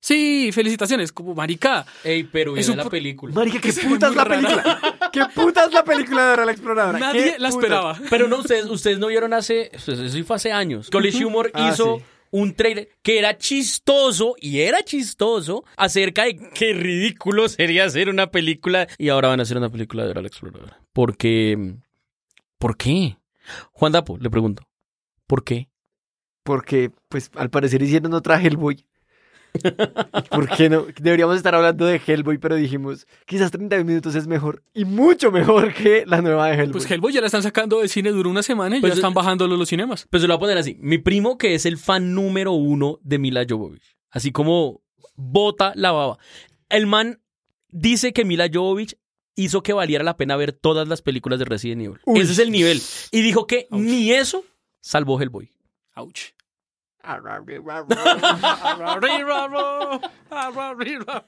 [SPEAKER 3] Sí, felicitaciones, como marica.
[SPEAKER 4] Ey, pero
[SPEAKER 3] Es un
[SPEAKER 4] la película.
[SPEAKER 2] Marica, qué puta es la
[SPEAKER 3] rara.
[SPEAKER 2] película. Qué puta es la película de Dora la Exploradora.
[SPEAKER 3] Nadie
[SPEAKER 2] Qué
[SPEAKER 3] la
[SPEAKER 2] puta.
[SPEAKER 3] esperaba.
[SPEAKER 4] Pero no, ustedes, ustedes no vieron hace, eso sí fue hace años. College Humor
[SPEAKER 2] Ah,
[SPEAKER 4] hizo
[SPEAKER 2] sí.
[SPEAKER 4] un trailer que era chistoso y era chistoso acerca de qué ridículo sería hacer una película y ahora van a hacer una película de Dora la Exploradora. Porque, ¿por qué? Juan Dapo, le pregunto, ¿por qué?
[SPEAKER 2] Porque, pues, al parecer hicieron otra Hellboy. ¿Por qué no? Deberíamos estar hablando de Hellboy, pero dijimos, quizás 31 minutos es mejor y mucho mejor que la nueva de Hellboy.
[SPEAKER 3] Pues Hellboy ya la están sacando del cine, duró una semana y
[SPEAKER 4] Pues,
[SPEAKER 3] ya están bajándolo los cinemas.
[SPEAKER 4] Pues se lo voy a poner así. Mi primo, que es el fan número uno de Mila Jovovich. Así como bota la baba. El man dice que Mila Jovovich hizo que valiera la pena ver todas las películas de Resident Evil.
[SPEAKER 2] Uy.
[SPEAKER 4] Ese es el nivel. Y dijo que ni eso salvó Hellboy.
[SPEAKER 3] Ouch.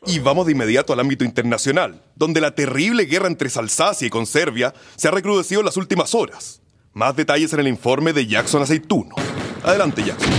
[SPEAKER 6] Y vamos de inmediato al ámbito internacional, donde la terrible guerra entre Alsacia y con Serbia se ha recrudecido en las últimas horas. Más detalles en el informe de Jackson Aceituno. Adelante, Jackson.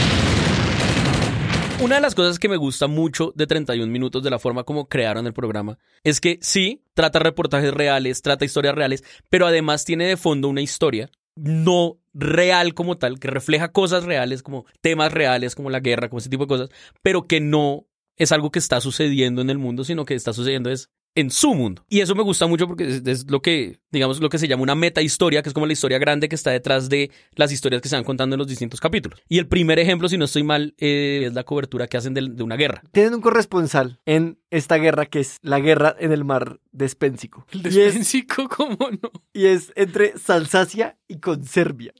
[SPEAKER 4] Una de las cosas que me gusta mucho de 31 minutos de la forma como crearon el programa es que sí, trata reportajes reales, trata historias reales, pero además tiene de fondo una historia no real como tal, que refleja cosas reales, como temas reales, como la guerra, como ese tipo de cosas, pero que no es algo que está sucediendo en el mundo, sino que está sucediendo es en su mundo. Y eso me gusta mucho porque es, es lo que, digamos, lo que se llama una meta historia, que es como la historia grande que está detrás de las historias que se van contando en los distintos capítulos. Y el primer ejemplo, si no estoy mal, eh, es la cobertura que hacen de, de una guerra.
[SPEAKER 2] Tienen un corresponsal en esta guerra que es la guerra en el mar despénsico.
[SPEAKER 3] El
[SPEAKER 2] es-
[SPEAKER 3] despénsico, ¿cómo no?
[SPEAKER 2] Y es entre Salsacia y con Serbia.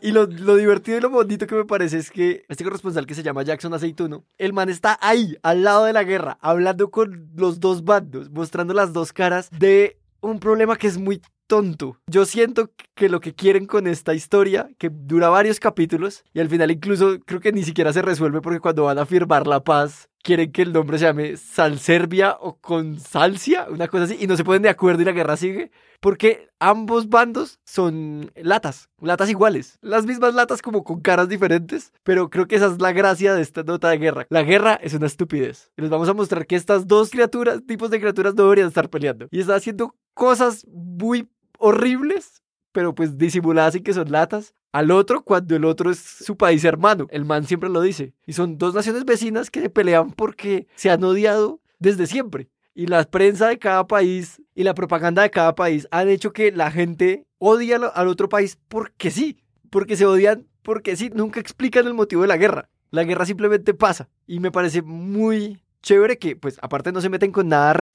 [SPEAKER 2] Y lo, lo divertido y lo bonito que me parece es que este corresponsal que se llama Jackson Aceituno, el man está ahí, al lado de la guerra, hablando con los dos bandos, mostrando las dos caras de un problema que es muy tonto. Yo siento que lo que quieren con esta historia, que dura varios capítulos, y al final incluso creo que ni siquiera se resuelve porque cuando van a firmar la paz, quieren que el nombre se llame Salserbia o Consalcia, una cosa así, y no se ponen de acuerdo y la guerra sigue. Porque ambos bandos son latas, latas iguales, las mismas latas como con caras diferentes, pero creo que esa es la gracia de esta nota de guerra. La guerra es una estupidez. Y les vamos a mostrar que estas dos criaturas, tipos de criaturas no deberían estar peleando. Y están haciendo cosas muy horribles, pero pues disimuladas y que son latas. Al otro cuando el otro es su país hermano. El man siempre lo dice. Y son dos naciones vecinas que se pelean porque se han odiado desde siempre. Y la prensa de cada país y la propaganda de cada país han hecho que la gente odie al, otro país porque sí. Porque se odian porque sí. Nunca explican el motivo de la guerra. La guerra simplemente pasa. Y me parece muy chévere que, pues, aparte no se meten con nada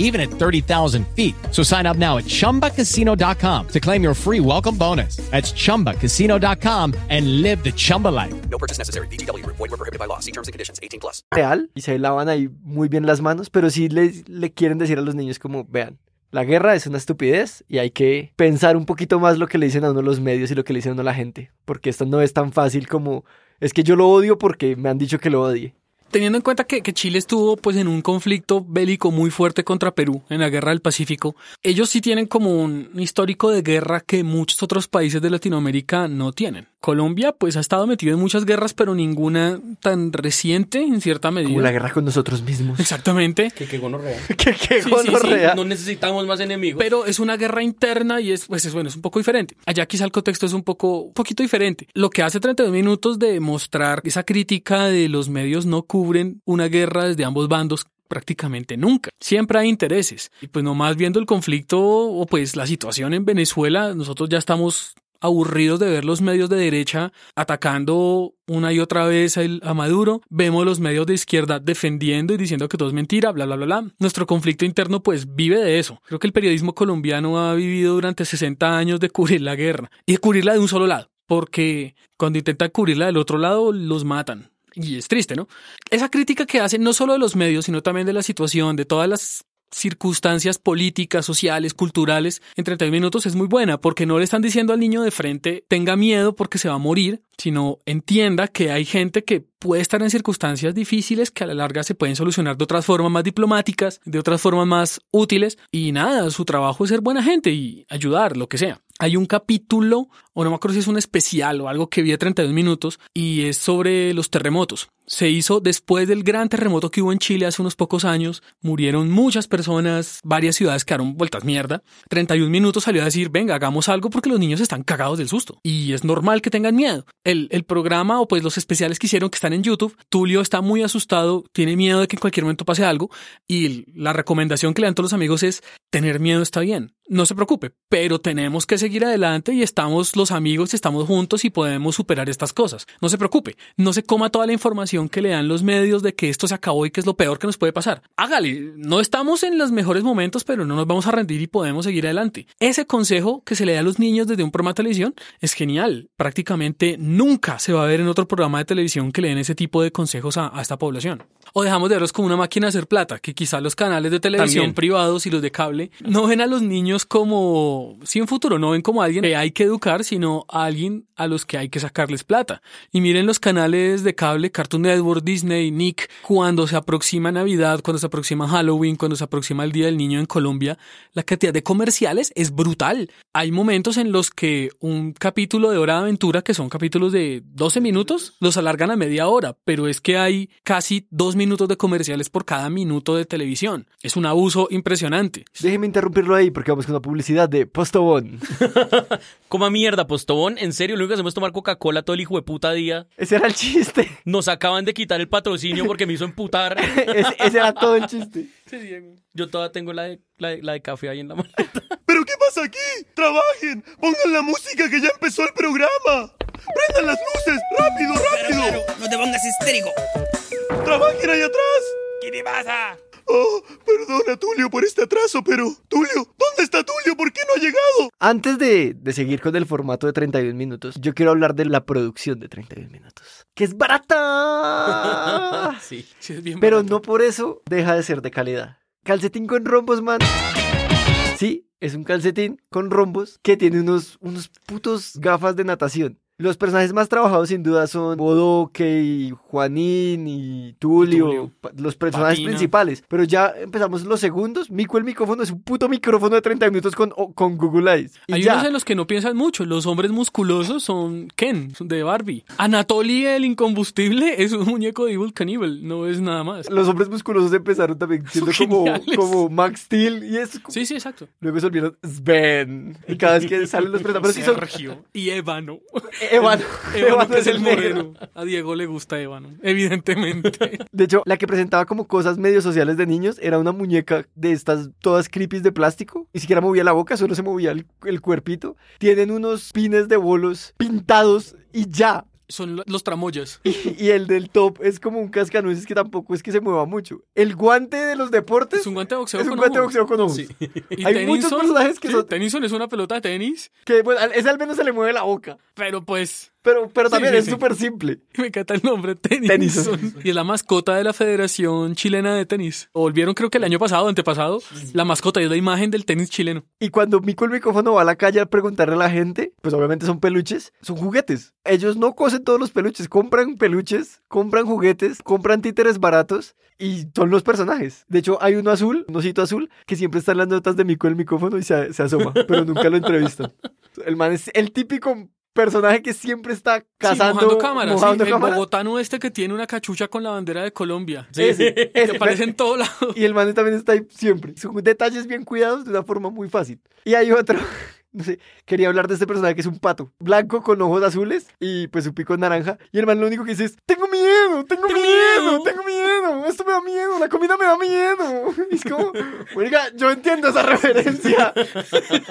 [SPEAKER 8] even at 30,000 feet. So sign up now at ChumbaCasino.com to claim your free welcome bonus. That's ChumbaCasino.com and live the Chumba life.
[SPEAKER 9] No purchase necessary. BGW. Void were prohibited by law. See terms and conditions. 18 plus.
[SPEAKER 2] real y se lavan ahí muy bien las manos, pero sí le, le quieren decir a los niños como, vean, la guerra es una estupidez y hay que pensar un poquito más lo que le dicen a uno los medios y lo que le dicen a uno la gente, porque esto no es tan fácil como, es que yo lo odio porque me han dicho que lo odie.
[SPEAKER 3] Teniendo en cuenta que, que Chile estuvo pues en un conflicto bélico muy fuerte contra Perú en la guerra del Pacífico, ellos sí tienen como un histórico de guerra que muchos otros países de Latinoamérica no tienen. Colombia pues ha estado metido en muchas guerras, pero ninguna tan reciente en cierta medida.
[SPEAKER 2] Como la guerra con nosotros mismos.
[SPEAKER 3] Exactamente.
[SPEAKER 4] Que qué gonorrea.
[SPEAKER 2] que qué
[SPEAKER 4] Sí, sí,
[SPEAKER 2] gonorrea.
[SPEAKER 4] sí, no necesitamos más enemigos.
[SPEAKER 3] Pero es una guerra interna y es, pues es, bueno, es un poco diferente. Allá quizá el contexto es un poco, un poquito diferente. Lo que hace 32 minutos de mostrar esa crítica de los medios no cubren una guerra desde ambos bandos prácticamente nunca. Siempre hay intereses. Y pues nomás viendo el conflicto o pues la situación en Venezuela, nosotros ya estamos aburridos de ver los medios de derecha atacando una y otra vez a, Maduro, vemos los medios de izquierda defendiendo y diciendo que todo es mentira, bla, bla, bla, bla. Nuestro conflicto interno pues vive de eso. Creo que el periodismo colombiano ha vivido durante 60 años de cubrir la guerra y de cubrirla de un solo lado, porque cuando intentan cubrirla del otro lado los matan. Y es triste, ¿no? Esa crítica que hacen no solo de los medios, sino también de la situación, de todas las circunstancias políticas, sociales, culturales en 30 minutos es muy buena porque no le están diciendo al niño de frente tenga miedo porque se va a morir, sino entienda que hay gente que puede estar en circunstancias difíciles que a la larga se pueden solucionar de otras formas más diplomáticas, de otras formas más útiles y nada, su trabajo es ser buena gente y ayudar, lo que sea. Hay un capítulo, o no me acuerdo si es un especial o algo que vi de 32 minutos, y es sobre los terremotos. Se hizo después del gran terremoto que hubo en Chile hace unos pocos años. Murieron muchas personas, varias ciudades quedaron vueltas mierda. 31 minutos salió a decir, venga, hagamos algo porque los niños están cagados del susto. Y es normal que tengan miedo. El, el programa o pues los especiales que hicieron que están en YouTube, Tulio está muy asustado, tiene miedo de que en cualquier momento pase algo. Y la recomendación que le dan todos los amigos es, tener miedo está bien. No se preocupe, pero tenemos que seguir adelante y estamos los amigos, estamos juntos y podemos superar estas cosas. No se preocupe, no se coma toda la información que le dan los medios de que esto se acabó y que es lo peor que nos puede pasar. Hágale, no estamos en los mejores momentos, pero no nos vamos a rendir y podemos seguir adelante. Ese consejo que se le da a los niños desde un programa de televisión es genial. Prácticamente nunca se va a ver en otro programa de televisión que le den ese tipo de consejos a, a esta población. O dejamos de verlos como una máquina de hacer plata, que quizá los canales de televisión
[SPEAKER 4] También.
[SPEAKER 3] privados y los de cable no ven a los niños como, sí en futuro, no ven como alguien que hay que educar, sino a alguien a los que hay que sacarles plata. Y miren los canales de cable, Cartoon Network, Disney, Nick, cuando se aproxima Navidad, cuando se aproxima Halloween, cuando se aproxima el Día del Niño en Colombia, la cantidad de comerciales es brutal. Hay momentos en los que un capítulo de Hora de Aventura, que son capítulos de 12 minutos, los alargan a media hora, pero es que hay casi dos minutos de comerciales por cada minuto de televisión. Es un abuso impresionante.
[SPEAKER 2] Déjeme interrumpirlo ahí porque vamos con una publicidad de Postobón.
[SPEAKER 4] Coma mierda, Postobón. En serio, lo único que hacemos es tomar Coca-Cola todo el hijo de puta día.
[SPEAKER 2] Ese era el chiste.
[SPEAKER 4] Nos acaban de quitar el patrocinio porque me hizo emputar.
[SPEAKER 2] ese, ese era todo el chiste.
[SPEAKER 4] Yo todavía tengo la de, la de, la de café ahí en la mano.
[SPEAKER 6] ¿Pero qué pasa aquí? ¡Trabajen! ¡Pongan la música que ya empezó el programa! ¡Prendan las luces! ¡Rápido, rápido!
[SPEAKER 10] no te pongas histérico.
[SPEAKER 6] ¡Trabajen ahí atrás!
[SPEAKER 10] ¿Qué te pasa?
[SPEAKER 6] Oh, perdona, Tulio, por este atraso, pero... Tulio, ¿dónde está Tulio? ¿Por qué no ha llegado?
[SPEAKER 2] Antes de, de seguir con el formato de 31 minutos, yo quiero hablar de la producción de 31 minutos. Que es barata.
[SPEAKER 4] sí,
[SPEAKER 3] sí es bien
[SPEAKER 2] Pero
[SPEAKER 3] barato.
[SPEAKER 2] no por eso deja de ser de calidad. Calcetín con rombos, man. Sí, es un calcetín con rombos que tiene unos, unos putos gafas de natación. Los personajes más trabajados sin duda son Bodoque y Juanín y Tulio,
[SPEAKER 3] Tulio.
[SPEAKER 2] los personajes
[SPEAKER 3] Patina.
[SPEAKER 2] principales. Pero ya empezamos los segundos. Mico el micrófono es un puto micrófono de 30 minutos con, con Google Eyes. Y
[SPEAKER 3] Hay
[SPEAKER 2] ya.
[SPEAKER 3] unos en los que no piensan mucho. Los hombres musculosos son Ken, son de Barbie. Anatoly el incombustible es un muñeco de Evil Cannibal, no es nada más.
[SPEAKER 2] Los hombres musculosos empezaron también siendo como, como Max Steel y es
[SPEAKER 3] Sí, sí, exacto.
[SPEAKER 2] Luego se volvieron Sven. Y cada vez que salen los personajes.
[SPEAKER 3] Sergio y Ébano.
[SPEAKER 2] Ébano.
[SPEAKER 3] Ébano, es el
[SPEAKER 2] negro.
[SPEAKER 3] moreno. A Diego le gusta Ébano, evidentemente.
[SPEAKER 2] De hecho, la que presentaba como cosas medio sociales de niños era una muñeca de estas todas creepy de plástico. Ni siquiera movía la boca, solo se movía el, el cuerpito. Tienen unos pines de bolos pintados y ya.
[SPEAKER 3] Son lo- los tramoyas.
[SPEAKER 2] Y, y el del top es como un cascanueces que tampoco es que se mueva mucho. El guante de los deportes
[SPEAKER 3] Es un guante de boxeo
[SPEAKER 2] es un guante de boxeo con ojos.
[SPEAKER 3] Sí. Y
[SPEAKER 2] Hay muchos personajes que
[SPEAKER 3] sí,
[SPEAKER 2] son-
[SPEAKER 3] Tennyson es una pelota de tenis,
[SPEAKER 2] Que bueno, a ese al menos se le mueve la boca.
[SPEAKER 3] pero pues
[SPEAKER 2] Pero, pero también
[SPEAKER 3] sí,
[SPEAKER 2] es
[SPEAKER 3] sí.
[SPEAKER 2] súper simple.
[SPEAKER 3] me encanta el nombre, Tennyson.
[SPEAKER 2] Tennyson.
[SPEAKER 3] Y es la mascota de la Federación Chilena de Tenis. Volvieron creo que el año pasado, antepasado, la mascota y es la imagen del tenis chileno.
[SPEAKER 2] Y cuando Mico el micrófono va a la calle a preguntarle a la gente, pues obviamente son peluches, son juguetes. Ellos no cosen todos los peluches, compran peluches, compran juguetes, compran títeres baratos y son los personajes. De hecho, hay uno azul, un osito azul, que siempre está en las notas de Mico el micrófono y se, se asoma, pero nunca lo entrevistan. El man es el típico personaje que siempre está cazando,
[SPEAKER 3] sí, mojando cámaras. sí,
[SPEAKER 2] mojando
[SPEAKER 3] el
[SPEAKER 2] cámaras.
[SPEAKER 3] bogotano este que tiene una cachucha con la bandera de Colombia.
[SPEAKER 2] Ese,
[SPEAKER 3] que aparece en todo lado.
[SPEAKER 2] Y el man también está ahí siempre. Son detalles bien cuidados de una forma muy fácil. Y hay otro, no sé, quería hablar de este personaje que es un pato, blanco con ojos azules y pues su pico es naranja. Y el man lo único que dice es, tengo miedo, tengo, miedo, tengo miedo, esto me da miedo, la comida me da miedo. Y es como, oiga, yo entiendo esa referencia.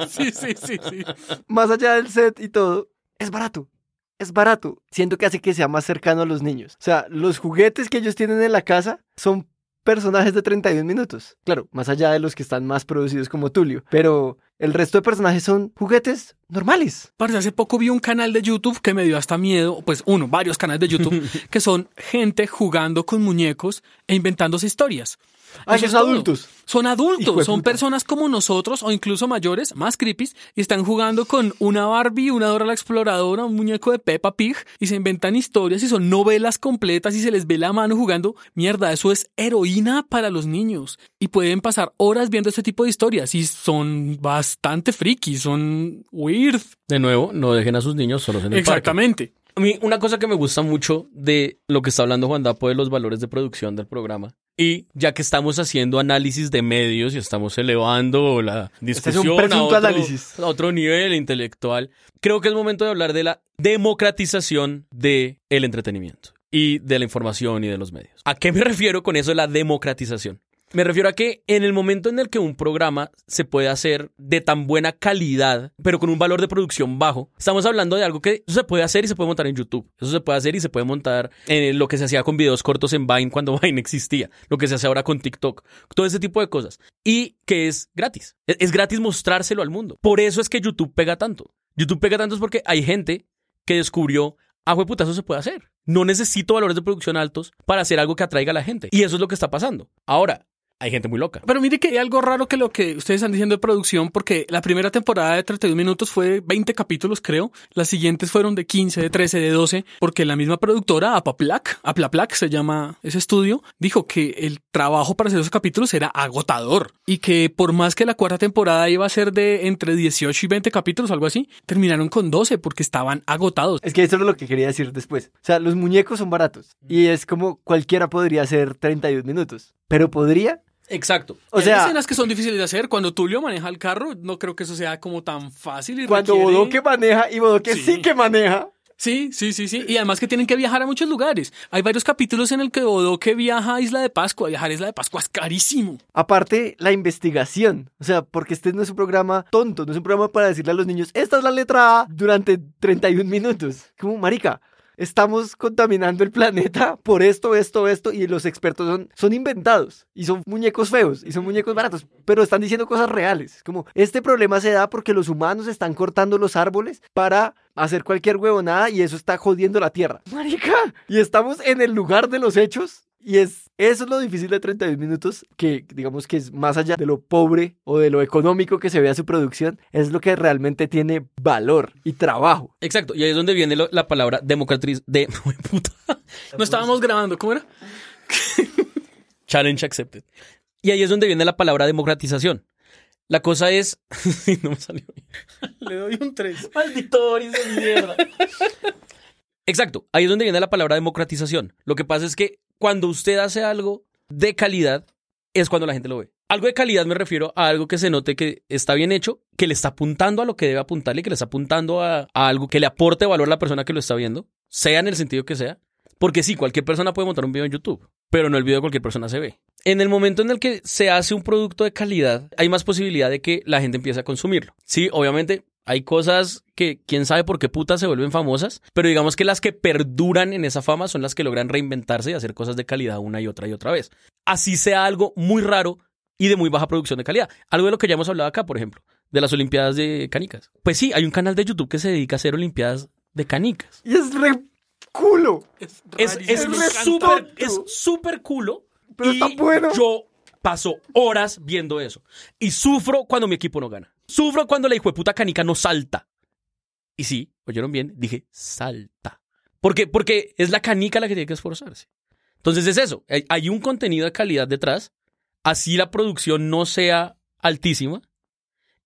[SPEAKER 3] sí, sí, sí, sí.
[SPEAKER 2] Más allá del set y todo, es barato. Es barato. Siento que hace que sea más cercano a los niños. O sea, los juguetes que ellos tienen en la casa son personajes de 31 minutos. Claro, más allá de los que están más producidos como Tulio. Pero el resto de personajes son juguetes normales.
[SPEAKER 3] Parce, hace poco vi un canal de YouTube que me dio hasta miedo, pues uno, varios canales de YouTube, que son gente jugando con muñecos e inventándose historias.
[SPEAKER 2] Ah,
[SPEAKER 3] todo.
[SPEAKER 2] adultos.
[SPEAKER 3] Son adultos, son personas como nosotros o incluso mayores, más creepy, y están jugando con una Barbie, una Dora la Exploradora, un muñeco de Peppa Pig, y se inventan historias y son novelas completas y se les ve la mano jugando. Mierda, eso es heroína para los niños. Y pueden pasar horas viendo este tipo de historias y son bastante friki, son weird.
[SPEAKER 4] De nuevo, no dejen a sus niños solos en el parque.
[SPEAKER 3] Exactamente.
[SPEAKER 4] A mí, una cosa que me gusta mucho de lo que está hablando Juan Dapo de los valores de producción del programa. Y ya que estamos haciendo análisis de medios y estamos elevando la
[SPEAKER 2] Este es
[SPEAKER 4] discusión
[SPEAKER 2] un
[SPEAKER 4] a otro,
[SPEAKER 2] análisis.
[SPEAKER 4] a otro nivel intelectual, creo que es momento de hablar de la democratización del entretenimiento y de la información y de los medios. ¿A qué me refiero con eso de la democratización? Me refiero a que en el momento en el que un programa se puede hacer de tan buena calidad, pero con un valor de producción bajo, estamos hablando de algo que se puede hacer y se puede montar en YouTube. Eso se puede hacer y se puede montar en lo que se hacía con videos cortos en Vine cuando Vine existía, lo que se hace ahora con TikTok, todo ese tipo de cosas. Y que es gratis. Es es gratis mostrárselo al mundo. Por eso es que YouTube pega tanto. YouTube pega tanto es porque hay gente que descubrió ah, puta, eso se puede hacer. No necesito valores de producción altos para hacer algo que atraiga a la gente. Y eso es lo que está pasando. Ahora, hay gente muy loca.
[SPEAKER 3] Pero mire que hay algo raro que lo que ustedes están diciendo de producción, porque la primera temporada de 31 minutos fue 20 capítulos, creo. Las siguientes fueron de 15, de 13, de 12, porque la misma productora, Apaplac, Aplaplac se llama ese estudio, dijo que el trabajo para hacer esos capítulos era agotador y que por más que la cuarta temporada iba a ser de entre 18 y 20 capítulos, algo así, terminaron con 12 porque estaban agotados.
[SPEAKER 2] Es que eso es lo que quería decir después. O sea, los muñecos son baratos y es como cualquiera podría hacer 31 minutos, pero podría
[SPEAKER 4] Exacto.
[SPEAKER 3] O sea, hay escenas que son difíciles de hacer. Cuando Tulio maneja el carro, no creo que eso sea como tan fácil. Y
[SPEAKER 2] cuando
[SPEAKER 3] requiere...
[SPEAKER 2] Bodoque maneja y Bodoque sí. sí que maneja.
[SPEAKER 3] Sí, sí, sí, sí. Y además que tienen que viajar a muchos lugares. Hay varios capítulos en el que Bodoque viaja a Isla de Pascua. Viajar a Isla de Pascua es carísimo.
[SPEAKER 2] Aparte, la investigación. O sea, porque este no es un programa tonto, no es un programa para decirle a los niños, esta es la letra A durante 31 minutos. Como, marica, estamos contaminando el planeta por esto, esto, esto, y los expertos son, son inventados, y son muñecos feos, y son muñecos baratos, pero están diciendo cosas reales. Como, este problema se da porque los humanos están cortando los árboles para hacer cualquier huevonada y eso está jodiendo la tierra. Marica, y estamos en el lugar de los hechos y es, eso es lo difícil de 32 minutos, que digamos que es más allá de lo pobre o de lo económico que se vea su producción, es lo que realmente tiene valor y trabajo.
[SPEAKER 4] Exacto, y ahí es donde viene lo, la palabra democratiz... De... Puta.
[SPEAKER 3] No estábamos grabando, ¿cómo era?
[SPEAKER 4] Challenge accepted. Y ahí es donde viene la palabra democratización. La cosa es... no me salió.
[SPEAKER 3] Le doy un 3.
[SPEAKER 4] Maldito de mierda. Exacto, ahí es donde viene la palabra democratización. Lo que pasa es que cuando usted hace algo de calidad, es cuando la gente lo ve. Algo de calidad me refiero a algo que se note que está bien hecho, que le está apuntando a lo que debe apuntarle, que le está apuntando a, algo que le aporte valor a la persona que lo está viendo, sea en el sentido que sea. Porque sí, cualquier persona puede montar un video en YouTube, pero no el video de cualquier persona se ve. En el momento en el que se hace un producto de calidad, hay más posibilidad de que la gente empiece a consumirlo. Sí, obviamente hay cosas que quién sabe por qué putas se vuelven famosas, pero digamos que las que perduran en esa fama son las que logran reinventarse y hacer cosas de calidad una y otra y otra vez. Así sea algo muy raro y de muy baja producción de calidad. Algo de lo que ya hemos hablado acá, por ejemplo, de las Olimpiadas de Canicas. Pues sí, hay un canal de YouTube que se dedica a hacer Olimpiadas de Canicas.
[SPEAKER 2] Y es re culo.
[SPEAKER 4] Es es súper es súper culo.
[SPEAKER 2] Pero está bueno.
[SPEAKER 4] Yo paso horas viendo eso. Y sufro cuando mi equipo no gana. Sufro cuando la hijueputa canica no salta. Y sí, oyeron bien, dije salta. Porque, porque es la canica la que tiene que esforzarse. Entonces es eso. Hay, un contenido de calidad detrás. Así la producción no sea altísima.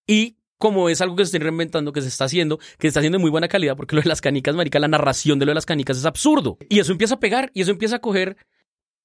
[SPEAKER 4] Y como es algo que se está reinventando, que se está haciendo, que se está haciendo de muy buena calidad, porque lo de las canicas, marica, la narración de lo de las canicas es absurdo. Y eso empieza a pegar, y eso empieza a coger,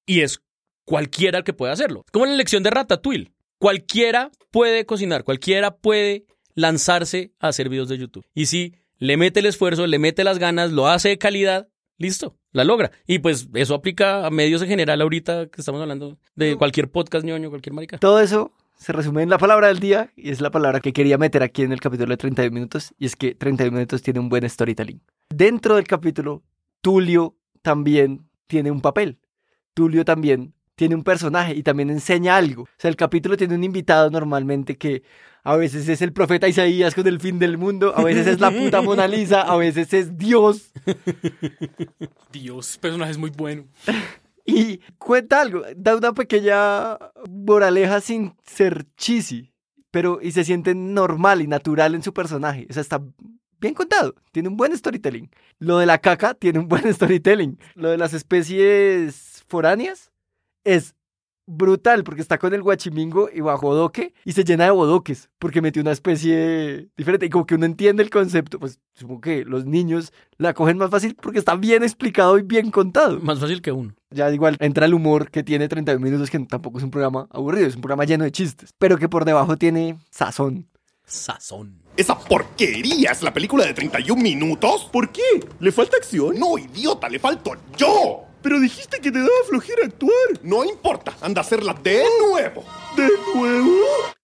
[SPEAKER 4] y es cualquiera el que puede hacerlo. Como la elección de Ratatouille. Cualquiera puede cocinar, cualquiera puede lanzarse a hacer videos de YouTube. Y si le mete el esfuerzo, le mete las ganas, lo hace de calidad, listo, la logra. Y pues eso aplica a medios en general ahorita que estamos hablando de cualquier podcast ñoño, cualquier marica.
[SPEAKER 2] Todo eso se resume en la palabra del día y es la palabra que quería meter aquí en el capítulo de 31 minutos y es que 31 minutos tiene un buen storytelling. Dentro del capítulo, Tulio también tiene un papel. Tulio también tiene un personaje y también enseña algo. O sea, el capítulo tiene un invitado normalmente que a veces es el profeta Isaías con el fin del mundo, a veces es la puta Mona Lisa, a veces es Dios.
[SPEAKER 3] Dios, personaje es muy bueno.
[SPEAKER 2] Y cuenta algo, da una pequeña moraleja sin ser cheesy, pero y se siente normal y natural en su personaje. O sea, está bien contado, tiene un buen storytelling. Lo de la caca tiene un buen storytelling. Lo de las especies foráneas es brutal porque está con el guachimingo y bajo doque y se llena de bodoques porque metió una especie diferente y como que uno entiende el concepto, pues supongo que los niños la cogen más fácil porque está bien explicado y bien contado.
[SPEAKER 4] Más fácil que uno.
[SPEAKER 2] Ya igual entra el humor que tiene 31 minutos que tampoco es un programa aburrido, es un programa lleno de chistes, pero que por debajo tiene sazón.
[SPEAKER 4] Sazón.
[SPEAKER 6] ¿Esa porquería es la película de 31 minutos? ¿Por qué? ¿Le falta acción? No, idiota, le falto yo. Pero dijiste que te daba flojera actuar. No importa, anda a hacerla de nuevo. ¿De nuevo?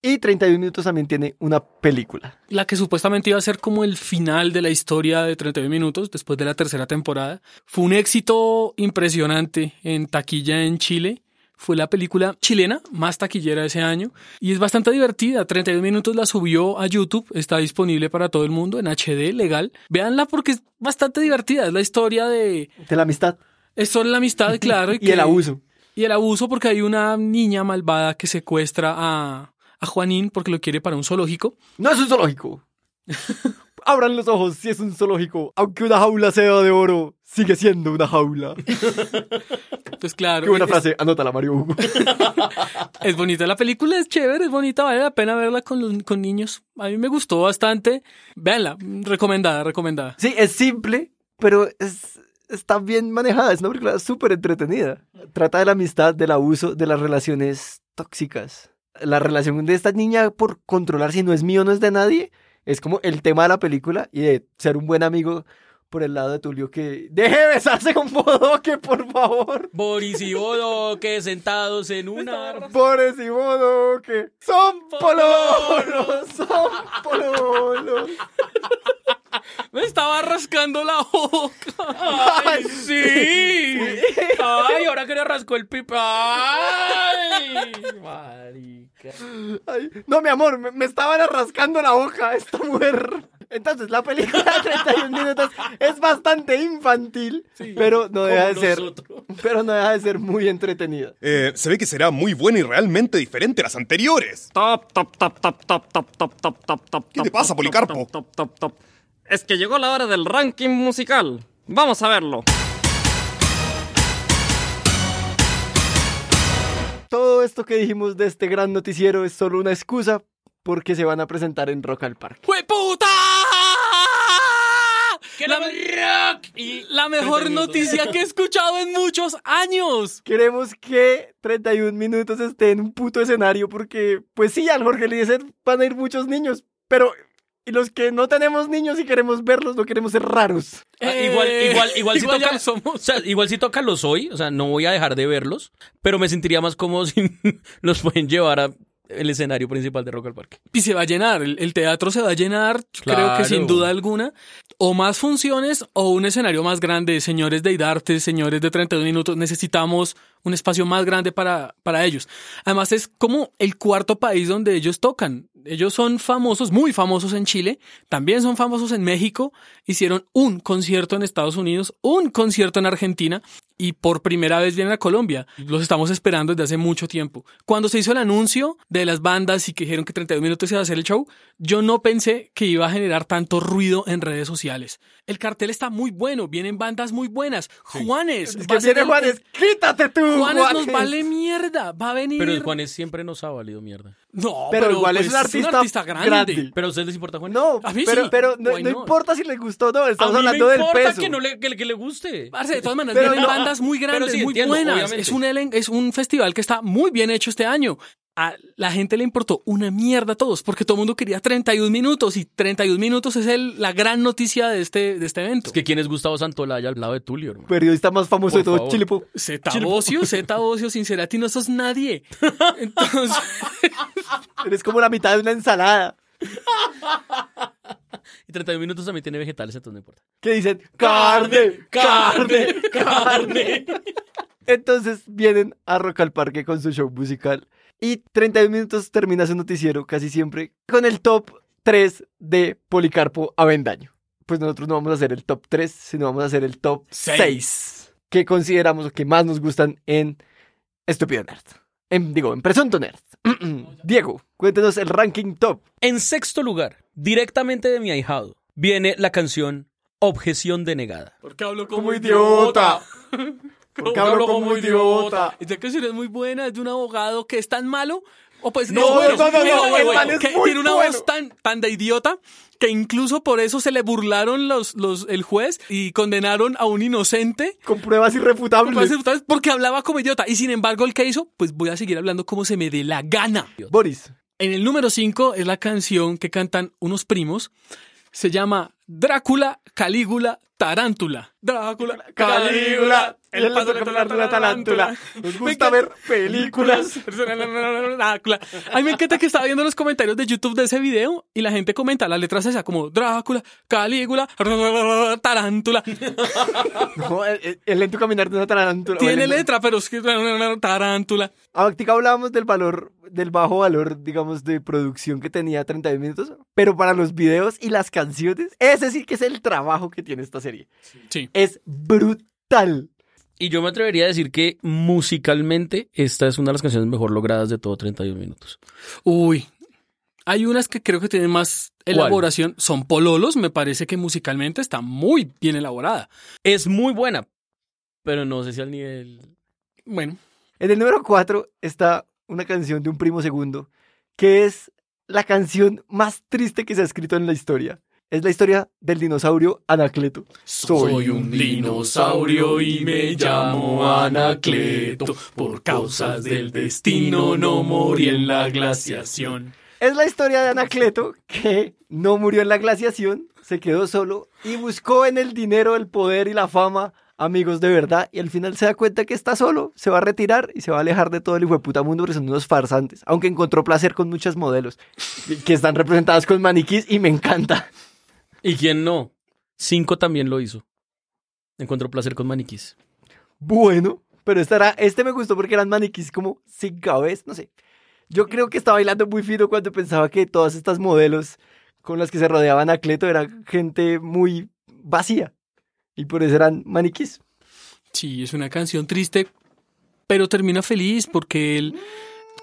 [SPEAKER 2] Y 31 minutos también tiene una película.
[SPEAKER 3] La que supuestamente iba a ser como el final de la historia de 31 minutos después de la tercera temporada. Fue un éxito impresionante en taquilla en Chile. Fue la película chilena más taquillera de ese año y es bastante divertida. 32 minutos la subió a YouTube, está disponible para todo el mundo en HD, legal. Véanla porque es bastante divertida. Es la historia de...
[SPEAKER 2] De la amistad.
[SPEAKER 3] Es sobre la amistad, claro.
[SPEAKER 2] Y el abuso.
[SPEAKER 3] Y el abuso porque hay una niña malvada que secuestra a, a Juanín porque lo quiere para un zoológico.
[SPEAKER 2] No es un zoológico. Abran los ojos si es un zoológico. Aunque una jaula sea de oro, sigue siendo una jaula.
[SPEAKER 3] Pues claro.
[SPEAKER 2] Qué buena
[SPEAKER 3] es-
[SPEAKER 2] frase. Anótala, Mario Hugo.
[SPEAKER 3] Es bonita la película, es chévere, es bonita, vale la pena verla con, los- con niños. A mí me gustó bastante. Véanla, recomendada, recomendada.
[SPEAKER 2] Sí, es simple, pero es, está bien manejada. Es una película súper entretenida. Trata de la amistad, del abuso, de las relaciones tóxicas. La relación de esta niña por controlar si no es mío, no es de nadie. Es como el tema de la película y de ser un buen amigo por el lado de Tulio que deje de besarse con Bodoque, por favor.
[SPEAKER 4] Boris y Bodoque sentados en un árbol.
[SPEAKER 2] Boris y Bodoque son pololos, son pololos.
[SPEAKER 3] Me estaba rascando la boca.
[SPEAKER 4] ¡Ay, sí! ¡Ay, ahora que le rascó el pipa! ¡Ay! Marica.
[SPEAKER 2] Ay, no, mi amor, me, me estaban rascando la boca esta mujer. Entonces, la película de 31 minutos es bastante infantil, pero no deja de ser,
[SPEAKER 4] nosotros.
[SPEAKER 2] pero no deja de ser muy entretenida.
[SPEAKER 6] Eh, se ve que será muy buena y realmente diferente a las anteriores.
[SPEAKER 11] Top, top, top, top, top, top, top, top, top, top.
[SPEAKER 6] ¿Qué te pasa, Policarpo?
[SPEAKER 11] Top, top, top, top. Es que llegó la hora del ranking musical. Vamos a verlo.
[SPEAKER 2] Todo esto que dijimos de este gran noticiero es solo una excusa porque se van a presentar en Rock al Parque.
[SPEAKER 3] ¡Fue puta!
[SPEAKER 4] La, rock y
[SPEAKER 3] La mejor
[SPEAKER 4] 30 minutos.
[SPEAKER 3] noticia que he escuchado en muchos años.
[SPEAKER 2] Queremos que 31 minutos esté en un puto escenario porque, pues sí, al Jorge Eliezer van a ir muchos niños, pero y los que no tenemos niños y queremos verlos, no queremos ser raros.
[SPEAKER 4] Ah, igual,
[SPEAKER 3] Eh,
[SPEAKER 4] igual, igual, si
[SPEAKER 3] igual ya
[SPEAKER 4] toca,
[SPEAKER 3] lo somos.
[SPEAKER 4] o sea, igual si toca los hoy, o sea, no voy a dejar de verlos, pero me sentiría más cómodo si los pueden llevar a el escenario principal de Rock al Parque.
[SPEAKER 3] Y se va a llenar, el, el teatro se va a llenar, creo que sin duda alguna, o más funciones o un escenario más grande. Señores de Idarte, señores de 32 minutos, necesitamos un espacio más grande para, para ellos. Además es como el cuarto país donde ellos tocan. Ellos son famosos, muy famosos en Chile, también son famosos en México, hicieron un concierto en Estados Unidos, un concierto en Argentina y por primera vez vienen a Colombia. Los estamos esperando desde hace mucho tiempo. Cuando se hizo el anuncio de las bandas y que dijeron que 32 minutos iba a hacer el show, yo no pensé que iba a generar tanto ruido en redes sociales. El cartel está muy bueno, vienen bandas muy buenas. Juanes,
[SPEAKER 2] Es
[SPEAKER 3] va
[SPEAKER 2] que
[SPEAKER 3] a ser
[SPEAKER 2] viene
[SPEAKER 3] el-
[SPEAKER 2] Juanes, quítate tú,
[SPEAKER 3] Juanes, nos vale mierda, va a venir.
[SPEAKER 4] Pero el Juanes siempre nos ha valido mierda.
[SPEAKER 3] No,
[SPEAKER 2] Pero igual es
[SPEAKER 3] pues,
[SPEAKER 2] un artista
[SPEAKER 3] grande.
[SPEAKER 2] grande.
[SPEAKER 4] ¿Pero a ustedes les importa Juanes?
[SPEAKER 2] No,
[SPEAKER 3] A mí
[SPEAKER 2] pero,
[SPEAKER 3] sí.
[SPEAKER 2] pero no, no importa si le gustó o no,
[SPEAKER 4] A
[SPEAKER 2] estamos
[SPEAKER 4] mí
[SPEAKER 2] hablando
[SPEAKER 4] me
[SPEAKER 2] del
[SPEAKER 4] importa
[SPEAKER 2] peso.
[SPEAKER 4] que, no le, que, que le guste.
[SPEAKER 3] Parce, de todas maneras,
[SPEAKER 2] Pero
[SPEAKER 3] vienen
[SPEAKER 2] no,
[SPEAKER 3] bandas muy
[SPEAKER 4] pero
[SPEAKER 3] grandes,
[SPEAKER 4] sí,
[SPEAKER 3] muy
[SPEAKER 4] entiendo,
[SPEAKER 3] buenas.
[SPEAKER 4] obviamente.
[SPEAKER 3] Es un, elen- es un festival que está muy bien hecho este año. A la gente le importó una mierda a todos, porque todo el mundo quería 31 minutos y 31 minutos es el, la gran noticia de este, de este evento.
[SPEAKER 4] Es que quién es Gustavo Santolaya al lado de Tulio, hermano.
[SPEAKER 2] Periodista más famoso
[SPEAKER 4] Por
[SPEAKER 2] de todo
[SPEAKER 4] favor.
[SPEAKER 2] Chile. po.
[SPEAKER 3] Zeta Bocio, Zeta Bocio, Sincerati, no sos nadie. Entonces,
[SPEAKER 2] Eres como la mitad de una ensalada.
[SPEAKER 4] Y 31 minutos también tiene vegetales, entonces no importa.
[SPEAKER 2] Que dicen carne, carne, carne. Entonces vienen a Rock al Parque con su show musical. Y 31 minutos termina su noticiero casi siempre con el top 3 de Policarpo Avendaño. Pues nosotros no vamos a hacer el top 3, sino vamos a hacer el top
[SPEAKER 3] Seis.
[SPEAKER 2] 6. Que consideramos que más nos gustan en Estúpido Nerd. En, digo, en Presunto Nerd. Diego, cuéntenos el ranking top.
[SPEAKER 4] En sexto lugar, directamente de mi ahijado, viene la canción Objeción denegada.
[SPEAKER 3] ¿por qué hablo
[SPEAKER 2] Como idiota.
[SPEAKER 3] ¿Por
[SPEAKER 2] qué hablo como idiota?
[SPEAKER 3] Esta canción es muy buena, es de un abogado que es tan malo. O pues
[SPEAKER 2] No, no, no, no,
[SPEAKER 3] tiene una voz tan, tan de idiota que incluso por eso se le burlaron los, los, el juez y condenaron a un inocente
[SPEAKER 2] Con pruebas irrefutables.
[SPEAKER 3] con pruebas irrefutables porque hablaba como idiota. Y sin embargo, el que hizo, pues voy a seguir hablando como se me dé la gana.
[SPEAKER 2] Boris.
[SPEAKER 3] En el número 5 es la canción que cantan unos primos. Se llama Drácula, Calígula, Tarántula. Drácula,
[SPEAKER 2] Calígula, el paso de la tarántula. Nos gusta ver películas.
[SPEAKER 3] Drácula. A mí me encanta que estaba viendo los comentarios de YouTube de ese video y la gente comenta las letras esas como Drácula, Calígula, Tarántula.
[SPEAKER 2] No, el, el lento caminar de una tarántula.
[SPEAKER 3] Tiene letra, pero es que Tarántula.
[SPEAKER 2] Ahorita hablábamos del valor, del bajo valor, digamos, de producción que tenía 31 minutos, pero para los videos y las canciones, ese sí que es el trabajo que tiene esta serie.
[SPEAKER 3] Sí.
[SPEAKER 2] Es brutal.
[SPEAKER 4] Y yo me atrevería a decir que musicalmente esta es una de las canciones mejor logradas de todo 31 minutos.
[SPEAKER 3] Uy. Hay unas que creo que tienen más
[SPEAKER 4] ¿Cuál?
[SPEAKER 3] elaboración. Son pololos. Me parece que musicalmente está muy bien elaborada.
[SPEAKER 4] Es muy buena, pero no sé si al nivel...
[SPEAKER 3] Bueno.
[SPEAKER 2] En el número 4 está una canción de un primo segundo, que es la canción más triste que se ha escrito en la historia. Es la historia del dinosaurio Anacleto.
[SPEAKER 3] Soy un dinosaurio y me llamo Anacleto. Por causas del destino no morí en la glaciación.
[SPEAKER 2] Es la historia de Anacleto que no murió en la glaciación, se quedó solo y buscó en el dinero, el poder y la fama amigos de verdad y al final se da cuenta que está solo, se va a retirar y se va a alejar de todo el hijo de puta mundo porque son unos farsantes, aunque encontró placer con muchas modelos que están representadas con maniquís y me encanta.
[SPEAKER 4] ¿Y quién no? Cinco también lo hizo. Encontró placer con maniquís.
[SPEAKER 2] Bueno, pero esta era- este me gustó porque eran maniquís como sin cabeza, no sé. Yo creo que estaba bailando muy fino cuando pensaba que todas estas modelos con las que se rodeaban a Cleto eran gente muy vacía. Y por eso eran maniquís.
[SPEAKER 3] Sí, es una canción triste, pero termina feliz porque él...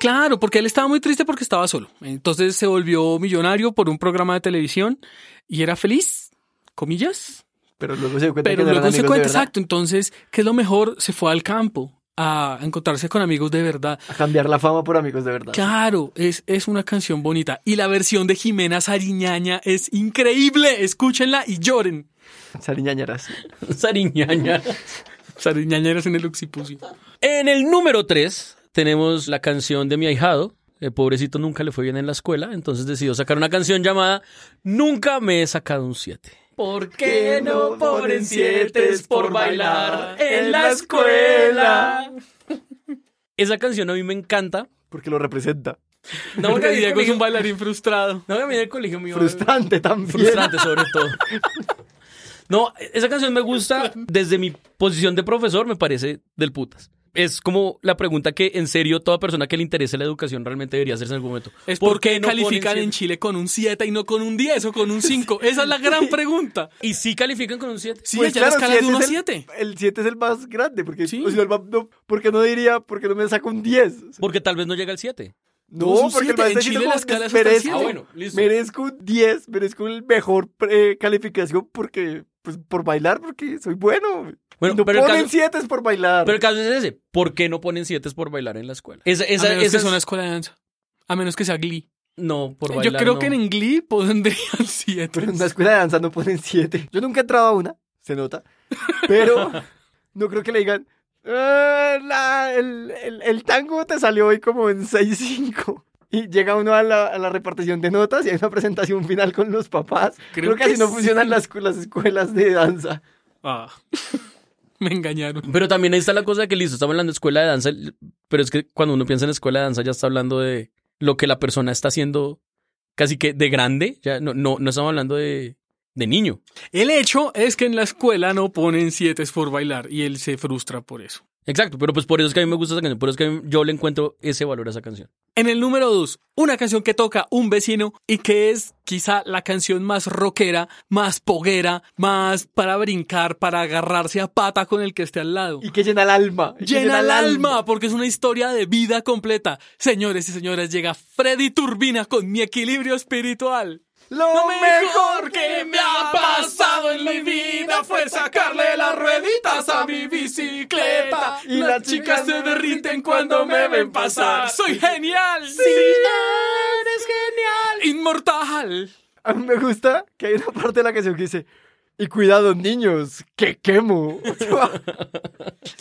[SPEAKER 3] Claro, porque él estaba muy triste porque estaba solo. Entonces se volvió millonario por un programa de televisión y era feliz, comillas.
[SPEAKER 2] Pero luego se dio cuenta
[SPEAKER 3] Pero
[SPEAKER 2] que
[SPEAKER 3] luego se cuenta, exacto. Entonces, ¿qué es lo mejor? Se fue al campo a encontrarse con amigos de verdad.
[SPEAKER 2] A cambiar la fama por amigos de verdad.
[SPEAKER 3] Claro, es, es una canción bonita. Y la versión de Jimena Sariñaña es increíble. Escúchenla y lloren.
[SPEAKER 2] Sariñañeras.
[SPEAKER 4] Sariñaña.
[SPEAKER 3] Sariñañeras en el occipucio.
[SPEAKER 4] En el número 3 tenemos la canción de mi ahijado. El pobrecito nunca le fue bien en la escuela, entonces decidió sacar una canción llamada Nunca me he sacado un 7.
[SPEAKER 3] ¿Por
[SPEAKER 2] qué no ponen sietes por bailar en la escuela?
[SPEAKER 4] Esa canción a mí me encanta.
[SPEAKER 2] Porque lo representa.
[SPEAKER 4] No, porque
[SPEAKER 3] Diego es un bailarín frustrado.
[SPEAKER 4] No, a mí en el colegio mío.
[SPEAKER 2] Frustrante también.
[SPEAKER 4] Frustrante sobre todo. No, esa canción me gusta desde mi posición de profesor, me parece del putas. Es como la pregunta que en serio toda persona que le interese la educación realmente debería hacerse en algún momento.
[SPEAKER 3] Es por qué
[SPEAKER 4] no
[SPEAKER 3] califican en? Chile con un 7 y no con un 10 o con un 5. Esa es la gran pregunta.
[SPEAKER 4] ¿Y sí califican con un 7?
[SPEAKER 3] Sí,
[SPEAKER 2] Pues
[SPEAKER 3] la
[SPEAKER 2] claro,
[SPEAKER 3] escala de
[SPEAKER 2] siete
[SPEAKER 3] 1 a
[SPEAKER 2] es el-
[SPEAKER 3] 7.
[SPEAKER 2] El 7 es el más grande, porque
[SPEAKER 3] Sí.
[SPEAKER 2] o si no, el ma- no, ¿por qué no diría, por qué no me saco un 10?
[SPEAKER 4] Porque tal vez no llega al 7.
[SPEAKER 2] No, porque el
[SPEAKER 3] siete.
[SPEAKER 2] más
[SPEAKER 3] En Chile
[SPEAKER 2] diciendo
[SPEAKER 3] la
[SPEAKER 2] como,
[SPEAKER 3] escala es hasta el
[SPEAKER 2] merezco,
[SPEAKER 3] siete.
[SPEAKER 4] Ah, bueno, listo.
[SPEAKER 2] merezco un 10, merezco el mejor eh, calificación porque, pues, por bailar, porque soy bueno.
[SPEAKER 4] Bueno,
[SPEAKER 2] no
[SPEAKER 4] pero
[SPEAKER 2] ponen
[SPEAKER 4] caso-
[SPEAKER 2] 7 por bailar.
[SPEAKER 4] Pero el caso es ese. ¿Por qué no ponen 7 por bailar en la escuela? Esa, esa,
[SPEAKER 3] a menos
[SPEAKER 4] esa
[SPEAKER 3] que
[SPEAKER 4] es-
[SPEAKER 3] una escuela de danza. A menos que sea Glee.
[SPEAKER 4] No, por
[SPEAKER 3] Yo
[SPEAKER 4] bailar
[SPEAKER 3] creo
[SPEAKER 4] no.
[SPEAKER 3] que en Glee pondrían 7.
[SPEAKER 2] Pero en una escuela de danza no ponen 7. Yo nunca he entrado a una, se nota. Pero no creo que le digan, "Ah, la- el, el- el tango te salió hoy como en 6-5. Y llega uno a la, a la repartición de notas y hay una presentación final con los papás. Creo,
[SPEAKER 3] Creo
[SPEAKER 2] que así no funcionan las, las escuelas de danza.
[SPEAKER 3] Ah. Me engañaron.
[SPEAKER 4] Pero también ahí está la cosa de que listo, estamos hablando de escuela de danza, pero es que cuando uno piensa en escuela de danza ya está hablando de lo que la persona está haciendo casi que de grande, ya no, no, no estamos hablando de, de niño.
[SPEAKER 3] El hecho es que en la escuela no ponen 7 por bailar y él se frustra por eso.
[SPEAKER 4] Exacto, pero pues por eso es que a mí me gusta esa canción, por eso es que mí- yo le encuentro ese valor a esa canción.
[SPEAKER 3] En el número 2, una canción que toca un vecino y que es quizá la canción más rockera, más poguera, más para brincar, para agarrarse a pata con el que esté al lado.
[SPEAKER 2] Y que llena el alma. que
[SPEAKER 3] Llena el alma, porque es una historia de vida completa. Señores y señoras, llega Freddy Turbina con mi equilibrio espiritual.
[SPEAKER 2] Lo
[SPEAKER 3] mejor que me ha pasado en mi vida fue sacarle las rueditas a mi bicicleta.
[SPEAKER 2] Y
[SPEAKER 3] las chicas se derriten cuando me ven pasar. ¡Soy genial! ¡Sí!
[SPEAKER 4] eres genial!
[SPEAKER 3] ¡Inmortal!
[SPEAKER 2] A mí me gusta que hay una parte de la canción que dice, y cuidado niños, que quemo.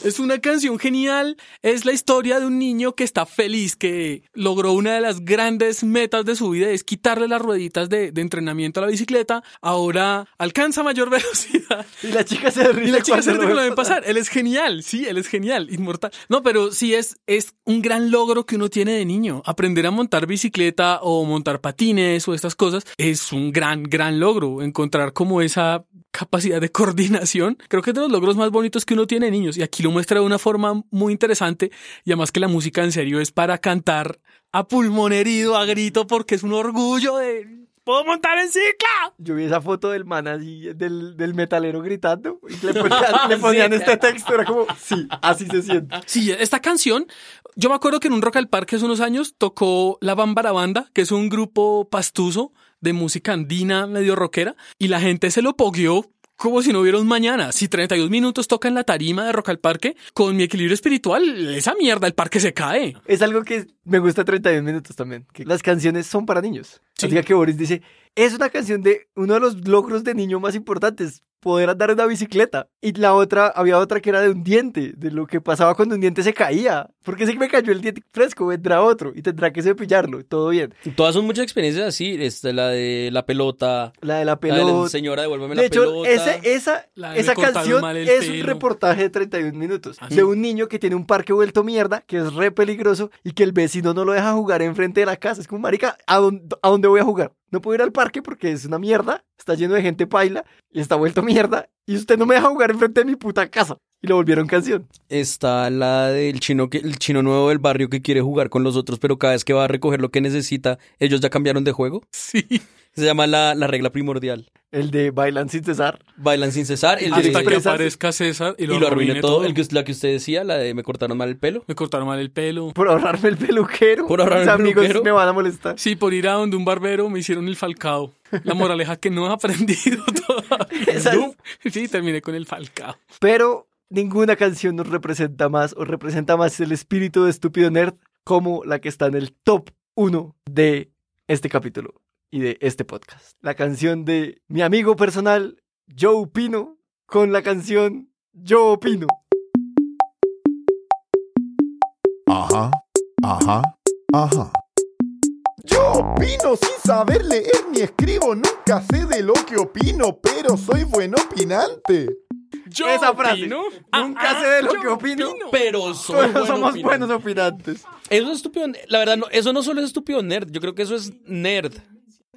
[SPEAKER 3] Es una canción genial. Es la historia de un niño que está feliz, que logró una de las grandes metas de su vida, es quitarle las rueditas de, de entrenamiento a la bicicleta. Ahora alcanza mayor velocidad.
[SPEAKER 2] Y la chica se ríe.
[SPEAKER 3] Y la chica se ríe que lo
[SPEAKER 2] ve
[SPEAKER 3] ven pasar. Él es genial, sí, él es genial, inmortal. No, pero sí es, es un gran logro que uno tiene de niño. Aprender a montar bicicleta o montar patines o estas cosas es un gran, gran logro. Encontrar como esa capacidad de coordinación. Creo que es de los logros más bonitos que uno tiene de niños. Y aquí lo muestra de una forma muy interesante. Y además que la música en serio es para cantar a pulmón herido, a grito, porque es un orgullo de... ¡Puedo montar en cicla!
[SPEAKER 2] Yo vi esa foto del man así, del, del metalero gritando, y le ponían, le ponían
[SPEAKER 3] Sí.
[SPEAKER 2] este texto, era como, sí, así se siente.
[SPEAKER 3] Sí, esta canción, yo me acuerdo que en un Rock al Parque hace unos años tocó la Bambara Banda, que es un grupo pastuso de música andina medio rockera, y la gente se lo pogueó como si no hubiera un mañana. Si 32 minutos toca en la tarima de Rock al Parque, con mi equilibrio espiritual, esa mierda, el parque se cae.
[SPEAKER 2] Es algo que me gusta 31 minutos también, que las canciones son para niños.
[SPEAKER 3] Sí.
[SPEAKER 2] Así que Boris dice, es una canción de uno de los logros de niño más importantes, poder andar en una bicicleta. Y la otra, había otra que era de un diente, de lo que pasaba cuando un diente se caía. Porque si me cayó el diente fresco, vendrá otro y tendrá que cepillarlo, todo bien.
[SPEAKER 4] Todas son muchas experiencias así, este, la de la pelota.
[SPEAKER 2] La de la
[SPEAKER 4] La
[SPEAKER 2] pelota.
[SPEAKER 4] de señora, devuélveme
[SPEAKER 2] De
[SPEAKER 4] la
[SPEAKER 2] hecho,
[SPEAKER 4] pelota.
[SPEAKER 2] esa, esa,
[SPEAKER 3] La de
[SPEAKER 2] esa canción es un
[SPEAKER 3] pelo.
[SPEAKER 2] reportaje de 31 minutos
[SPEAKER 3] Ah, sí.
[SPEAKER 2] de un niño que tiene un parque vuelto mierda, que es re peligroso y que el vecino no lo deja jugar enfrente de la casa. Es como, marica, ¿a dónde, ¿a dónde voy a jugar? No puedo ir al parque porque es una mierda, está lleno de gente paila y está vuelto mierda y usted no me deja jugar enfrente de mi puta casa. Y lo volvieron canción.
[SPEAKER 4] Está la del chino que el chino nuevo del barrio que quiere jugar con los otros, pero cada vez que va a recoger lo que necesita, ellos ya cambiaron de juego.
[SPEAKER 3] Sí.
[SPEAKER 4] Se llama la, la regla primordial.
[SPEAKER 2] El de Bailan sin cesar.
[SPEAKER 4] Bailan sin cesar. El
[SPEAKER 3] Hasta
[SPEAKER 4] de-
[SPEAKER 3] que aparezca César y lo,
[SPEAKER 4] y lo arruine
[SPEAKER 3] arruine
[SPEAKER 4] todo. El que, la que usted decía, la de me cortaron mal el pelo.
[SPEAKER 3] Me cortaron mal el pelo.
[SPEAKER 2] Por ahorrarme el peluquero.
[SPEAKER 4] Por ahorrarme
[SPEAKER 2] Mis
[SPEAKER 4] el
[SPEAKER 2] amigos
[SPEAKER 4] peluquero.
[SPEAKER 2] me van a molestar.
[SPEAKER 3] Sí, por ir a donde un barbero me hicieron el falcao. La moraleja que no he aprendido todavía. Sí, terminé con el falcao.
[SPEAKER 2] Pero ninguna canción nos representa más o representa más el espíritu de estúpido nerd como la que está en el top 1 de este capítulo y de este podcast. La canción de mi amigo personal, Joe Pino, con la canción Yo Opino.
[SPEAKER 7] Ajá, ajá, ajá.
[SPEAKER 12] Yo opino sin saber leer ni escribo, nunca sé de lo que opino, pero soy buen opinante.
[SPEAKER 3] Yo
[SPEAKER 2] Esa frase.
[SPEAKER 3] opino.
[SPEAKER 2] Nunca
[SPEAKER 3] Ah,
[SPEAKER 2] sé de lo
[SPEAKER 3] yo
[SPEAKER 2] que opino,
[SPEAKER 4] Pero soy
[SPEAKER 2] pero
[SPEAKER 4] buen
[SPEAKER 2] somos
[SPEAKER 4] opinante.
[SPEAKER 2] buenos opinantes.
[SPEAKER 4] Eso es estúpido. La verdad, no, eso no solo es estúpido nerd. Yo creo que eso es nerd.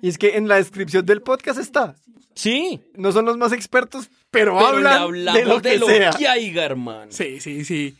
[SPEAKER 2] Y es que en la descripción del podcast está.
[SPEAKER 4] Sí.
[SPEAKER 2] No son los más expertos, pero,
[SPEAKER 4] Pero
[SPEAKER 2] hablan de lo que sea.
[SPEAKER 4] haya, hermano.
[SPEAKER 3] Sí, sí, sí.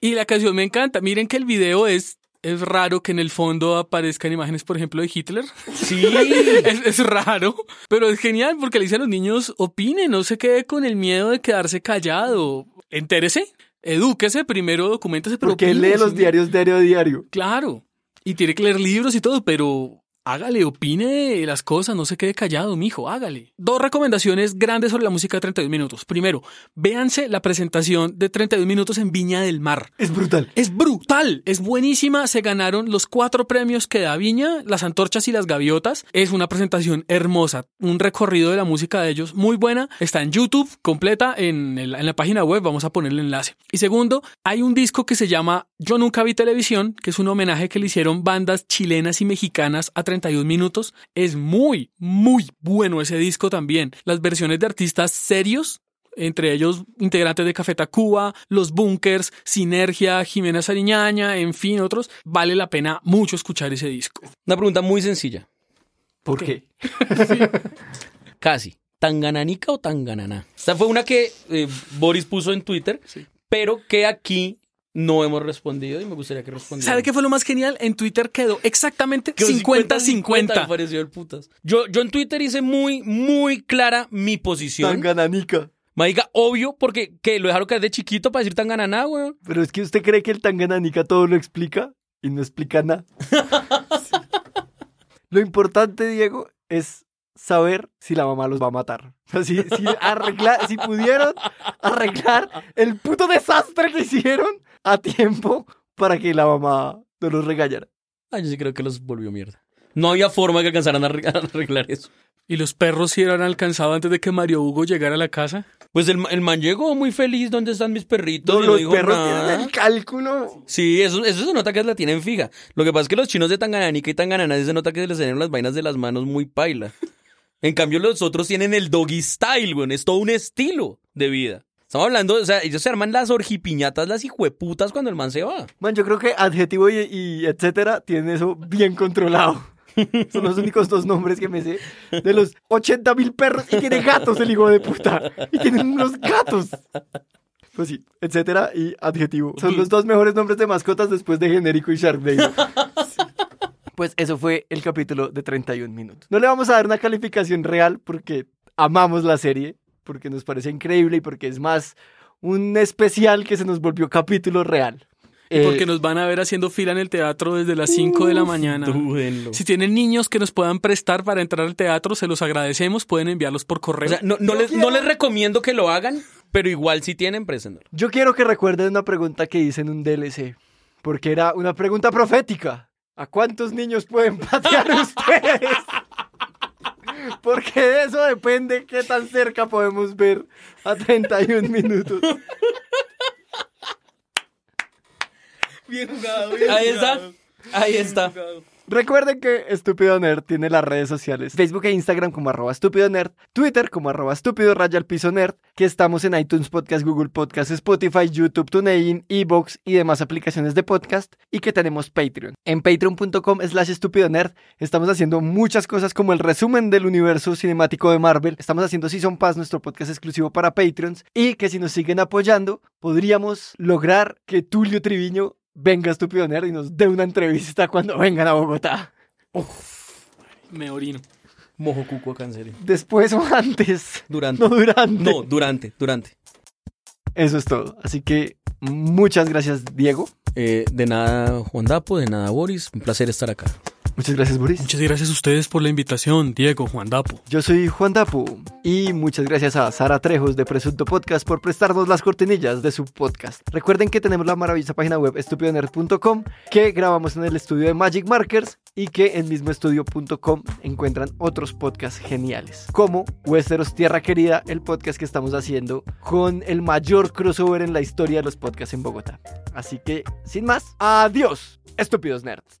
[SPEAKER 3] Y la canción me encanta. Miren que el video es, es raro que en el fondo aparezcan imágenes, por ejemplo, de Hitler.
[SPEAKER 4] Sí.
[SPEAKER 3] es, es raro, pero es genial porque le dice a los niños, opinen, no se quede con el miedo de quedarse callado. Entérese, edúquese, primero documentese, pero
[SPEAKER 2] Porque
[SPEAKER 3] opine,
[SPEAKER 2] lee los
[SPEAKER 3] sí.
[SPEAKER 2] diarios diario a diario.
[SPEAKER 3] Claro. Y tiene que leer libros y todo, pero hágale, opine las cosas, no se quede callado, mijo, hágale. Dos recomendaciones grandes sobre la música de 32 minutos. Primero, véanse la presentación de 32 minutos en Viña del Mar.
[SPEAKER 2] Es brutal.
[SPEAKER 3] Es brutal, es buenísima. Se ganaron los cuatro premios que da Viña, las antorchas y las gaviotas. Es una presentación hermosa, un recorrido de la música de ellos muy buena. Está en YouTube, completa, en, el- en la página web. Vamos a poner el enlace. Y segundo, hay un disco que se llama Yo Nunca Vi Televisión, que es un homenaje que le hicieron bandas chilenas y mexicanas a 31 minutos. Es muy, muy bueno ese disco también. Las versiones de artistas serios entre ellos integrantes de Café Tacuba, Los Bunkers, Sinergia, Jimena Sariñaña, en fin, otros, vale la pena mucho escuchar ese disco.
[SPEAKER 4] Una pregunta muy sencilla.
[SPEAKER 2] ¿Por qué?
[SPEAKER 4] Casi. ¿Tangananica o tanganana? Esta fue una que eh, Boris puso en Twitter, pero que aquí no hemos respondido y me gustaría que respondieran.
[SPEAKER 3] ¿Sabe qué fue lo más genial? En Twitter quedó exactamente
[SPEAKER 4] Quedó
[SPEAKER 3] 50-50.
[SPEAKER 4] Me pareció el putas. Yo, yo en Twitter hice muy, muy clara mi posición.
[SPEAKER 2] Tangananica.
[SPEAKER 4] Marica, obvio, porque que lo dejaron caer de chiquito para decir tangananá, weón.
[SPEAKER 2] Pero es que usted cree que el Tangananica todo lo explica y no explica nada. Sí. Lo importante, Diego, es saber si la mamá los va a matar. O sea, si, si, arreglar, si pudieron arreglar el puto desastre que hicieron a tiempo para que la mamá no los regañara.
[SPEAKER 4] Ah, yo sí creo que los volvió mierda. No había forma que alcanzaran a arre- a arreglar eso.
[SPEAKER 3] ¿Y los perros sí eran alcanzados antes de que Mario Hugo llegara a la casa?
[SPEAKER 4] Pues el, el man llegó muy feliz. ¿Dónde están mis perritos? Y
[SPEAKER 2] los
[SPEAKER 4] dijo
[SPEAKER 2] perros tienen el cálculo.
[SPEAKER 4] Sí, eso, eso se nota que la tienen fija. Lo que pasa es que los chinos de Tangananica y Tanganana se nota que se les salieron las vainas de las manos muy paila. En cambio, los otros tienen el doggy style, güey. Es todo un estilo de vida. Estamos hablando, o sea, ellos se arman las orgipiñatas, las hijueputas cuando el man se va.
[SPEAKER 2] Man, yo creo que adjetivo y, y etcétera tienen eso bien controlado. Son los únicos dos nombres que me sé de los 80 mil perros y tiene gatos el hijo de puta. Y tienen unos gatos. Pues sí, etcétera y adjetivo. Son los dos mejores nombres de mascotas después de genérico y Sharknado. Pues eso fue el capítulo de 31 minutos. No le vamos a dar una calificación real porque amamos la serie, porque nos parece increíble y porque es más un especial que se nos volvió capítulo real.
[SPEAKER 3] Y
[SPEAKER 2] Eh,
[SPEAKER 3] porque nos van a ver haciendo fila en el teatro desde las 5 de la mañana. Si tienen niños que nos puedan prestar para entrar al teatro, se los agradecemos. Pueden enviarlos por correo.
[SPEAKER 4] O sea, no, no les, no les recomiendo que lo hagan, pero igual si tienen, preséntalo.
[SPEAKER 2] Yo quiero que recuerden una pregunta que hice en un DLC, porque era una pregunta profética. ¿A cuántos niños pueden patear ustedes? Porque de eso depende qué tan cerca podemos ver a 31 minutos.
[SPEAKER 4] Bien jugado, Ahí está. Ahí está.
[SPEAKER 2] Recuerden que Estúpido Nerd tiene las redes sociales Facebook e Instagram como arroba estúpido nerd, Twitter como arroba estúpido raya al piso nerd, que estamos en iTunes Podcast, Google Podcast, Spotify, YouTube, TuneIn, Evox y demás aplicaciones de podcast y que tenemos Patreon. En patreon.com slash estúpido nerd estamos haciendo muchas cosas como el resumen del universo cinemático de Marvel, estamos haciendo Season Pass, nuestro podcast exclusivo para Patreons y que si nos siguen apoyando podríamos lograr que Tulio Triviño venga Estúpido Nerd y nos dé una entrevista cuando vengan a Bogotá.
[SPEAKER 3] Me orino.
[SPEAKER 4] Mojo cuco acá, en serio.
[SPEAKER 2] Después o antes.
[SPEAKER 4] Durante.
[SPEAKER 2] No durante.
[SPEAKER 4] No, durante, durante.
[SPEAKER 2] Eso es todo. Así que muchas gracias, Diego.
[SPEAKER 4] Eh, de nada, Juan Dapo, de nada, Boris. Un placer estar acá.
[SPEAKER 2] Muchas gracias, Boris.
[SPEAKER 3] Muchas gracias a ustedes por la invitación, Diego, Juan Dapo.
[SPEAKER 2] Yo soy Juan Dapu y muchas gracias a Sara Trejos de Presunto Podcast por prestarnos las cortinillas de su podcast. Recuerden que tenemos la maravillosa página web estupidonerd.com que grabamos en el estudio de Magic Markers y que en mismoestudio.com encuentran otros podcasts geniales, como Westeros Tierra Querida, el podcast que estamos haciendo con el mayor crossover en la historia de los podcasts en Bogotá. Así que, sin más, adiós, estúpidos nerds.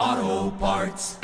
[SPEAKER 10] Auto Parts.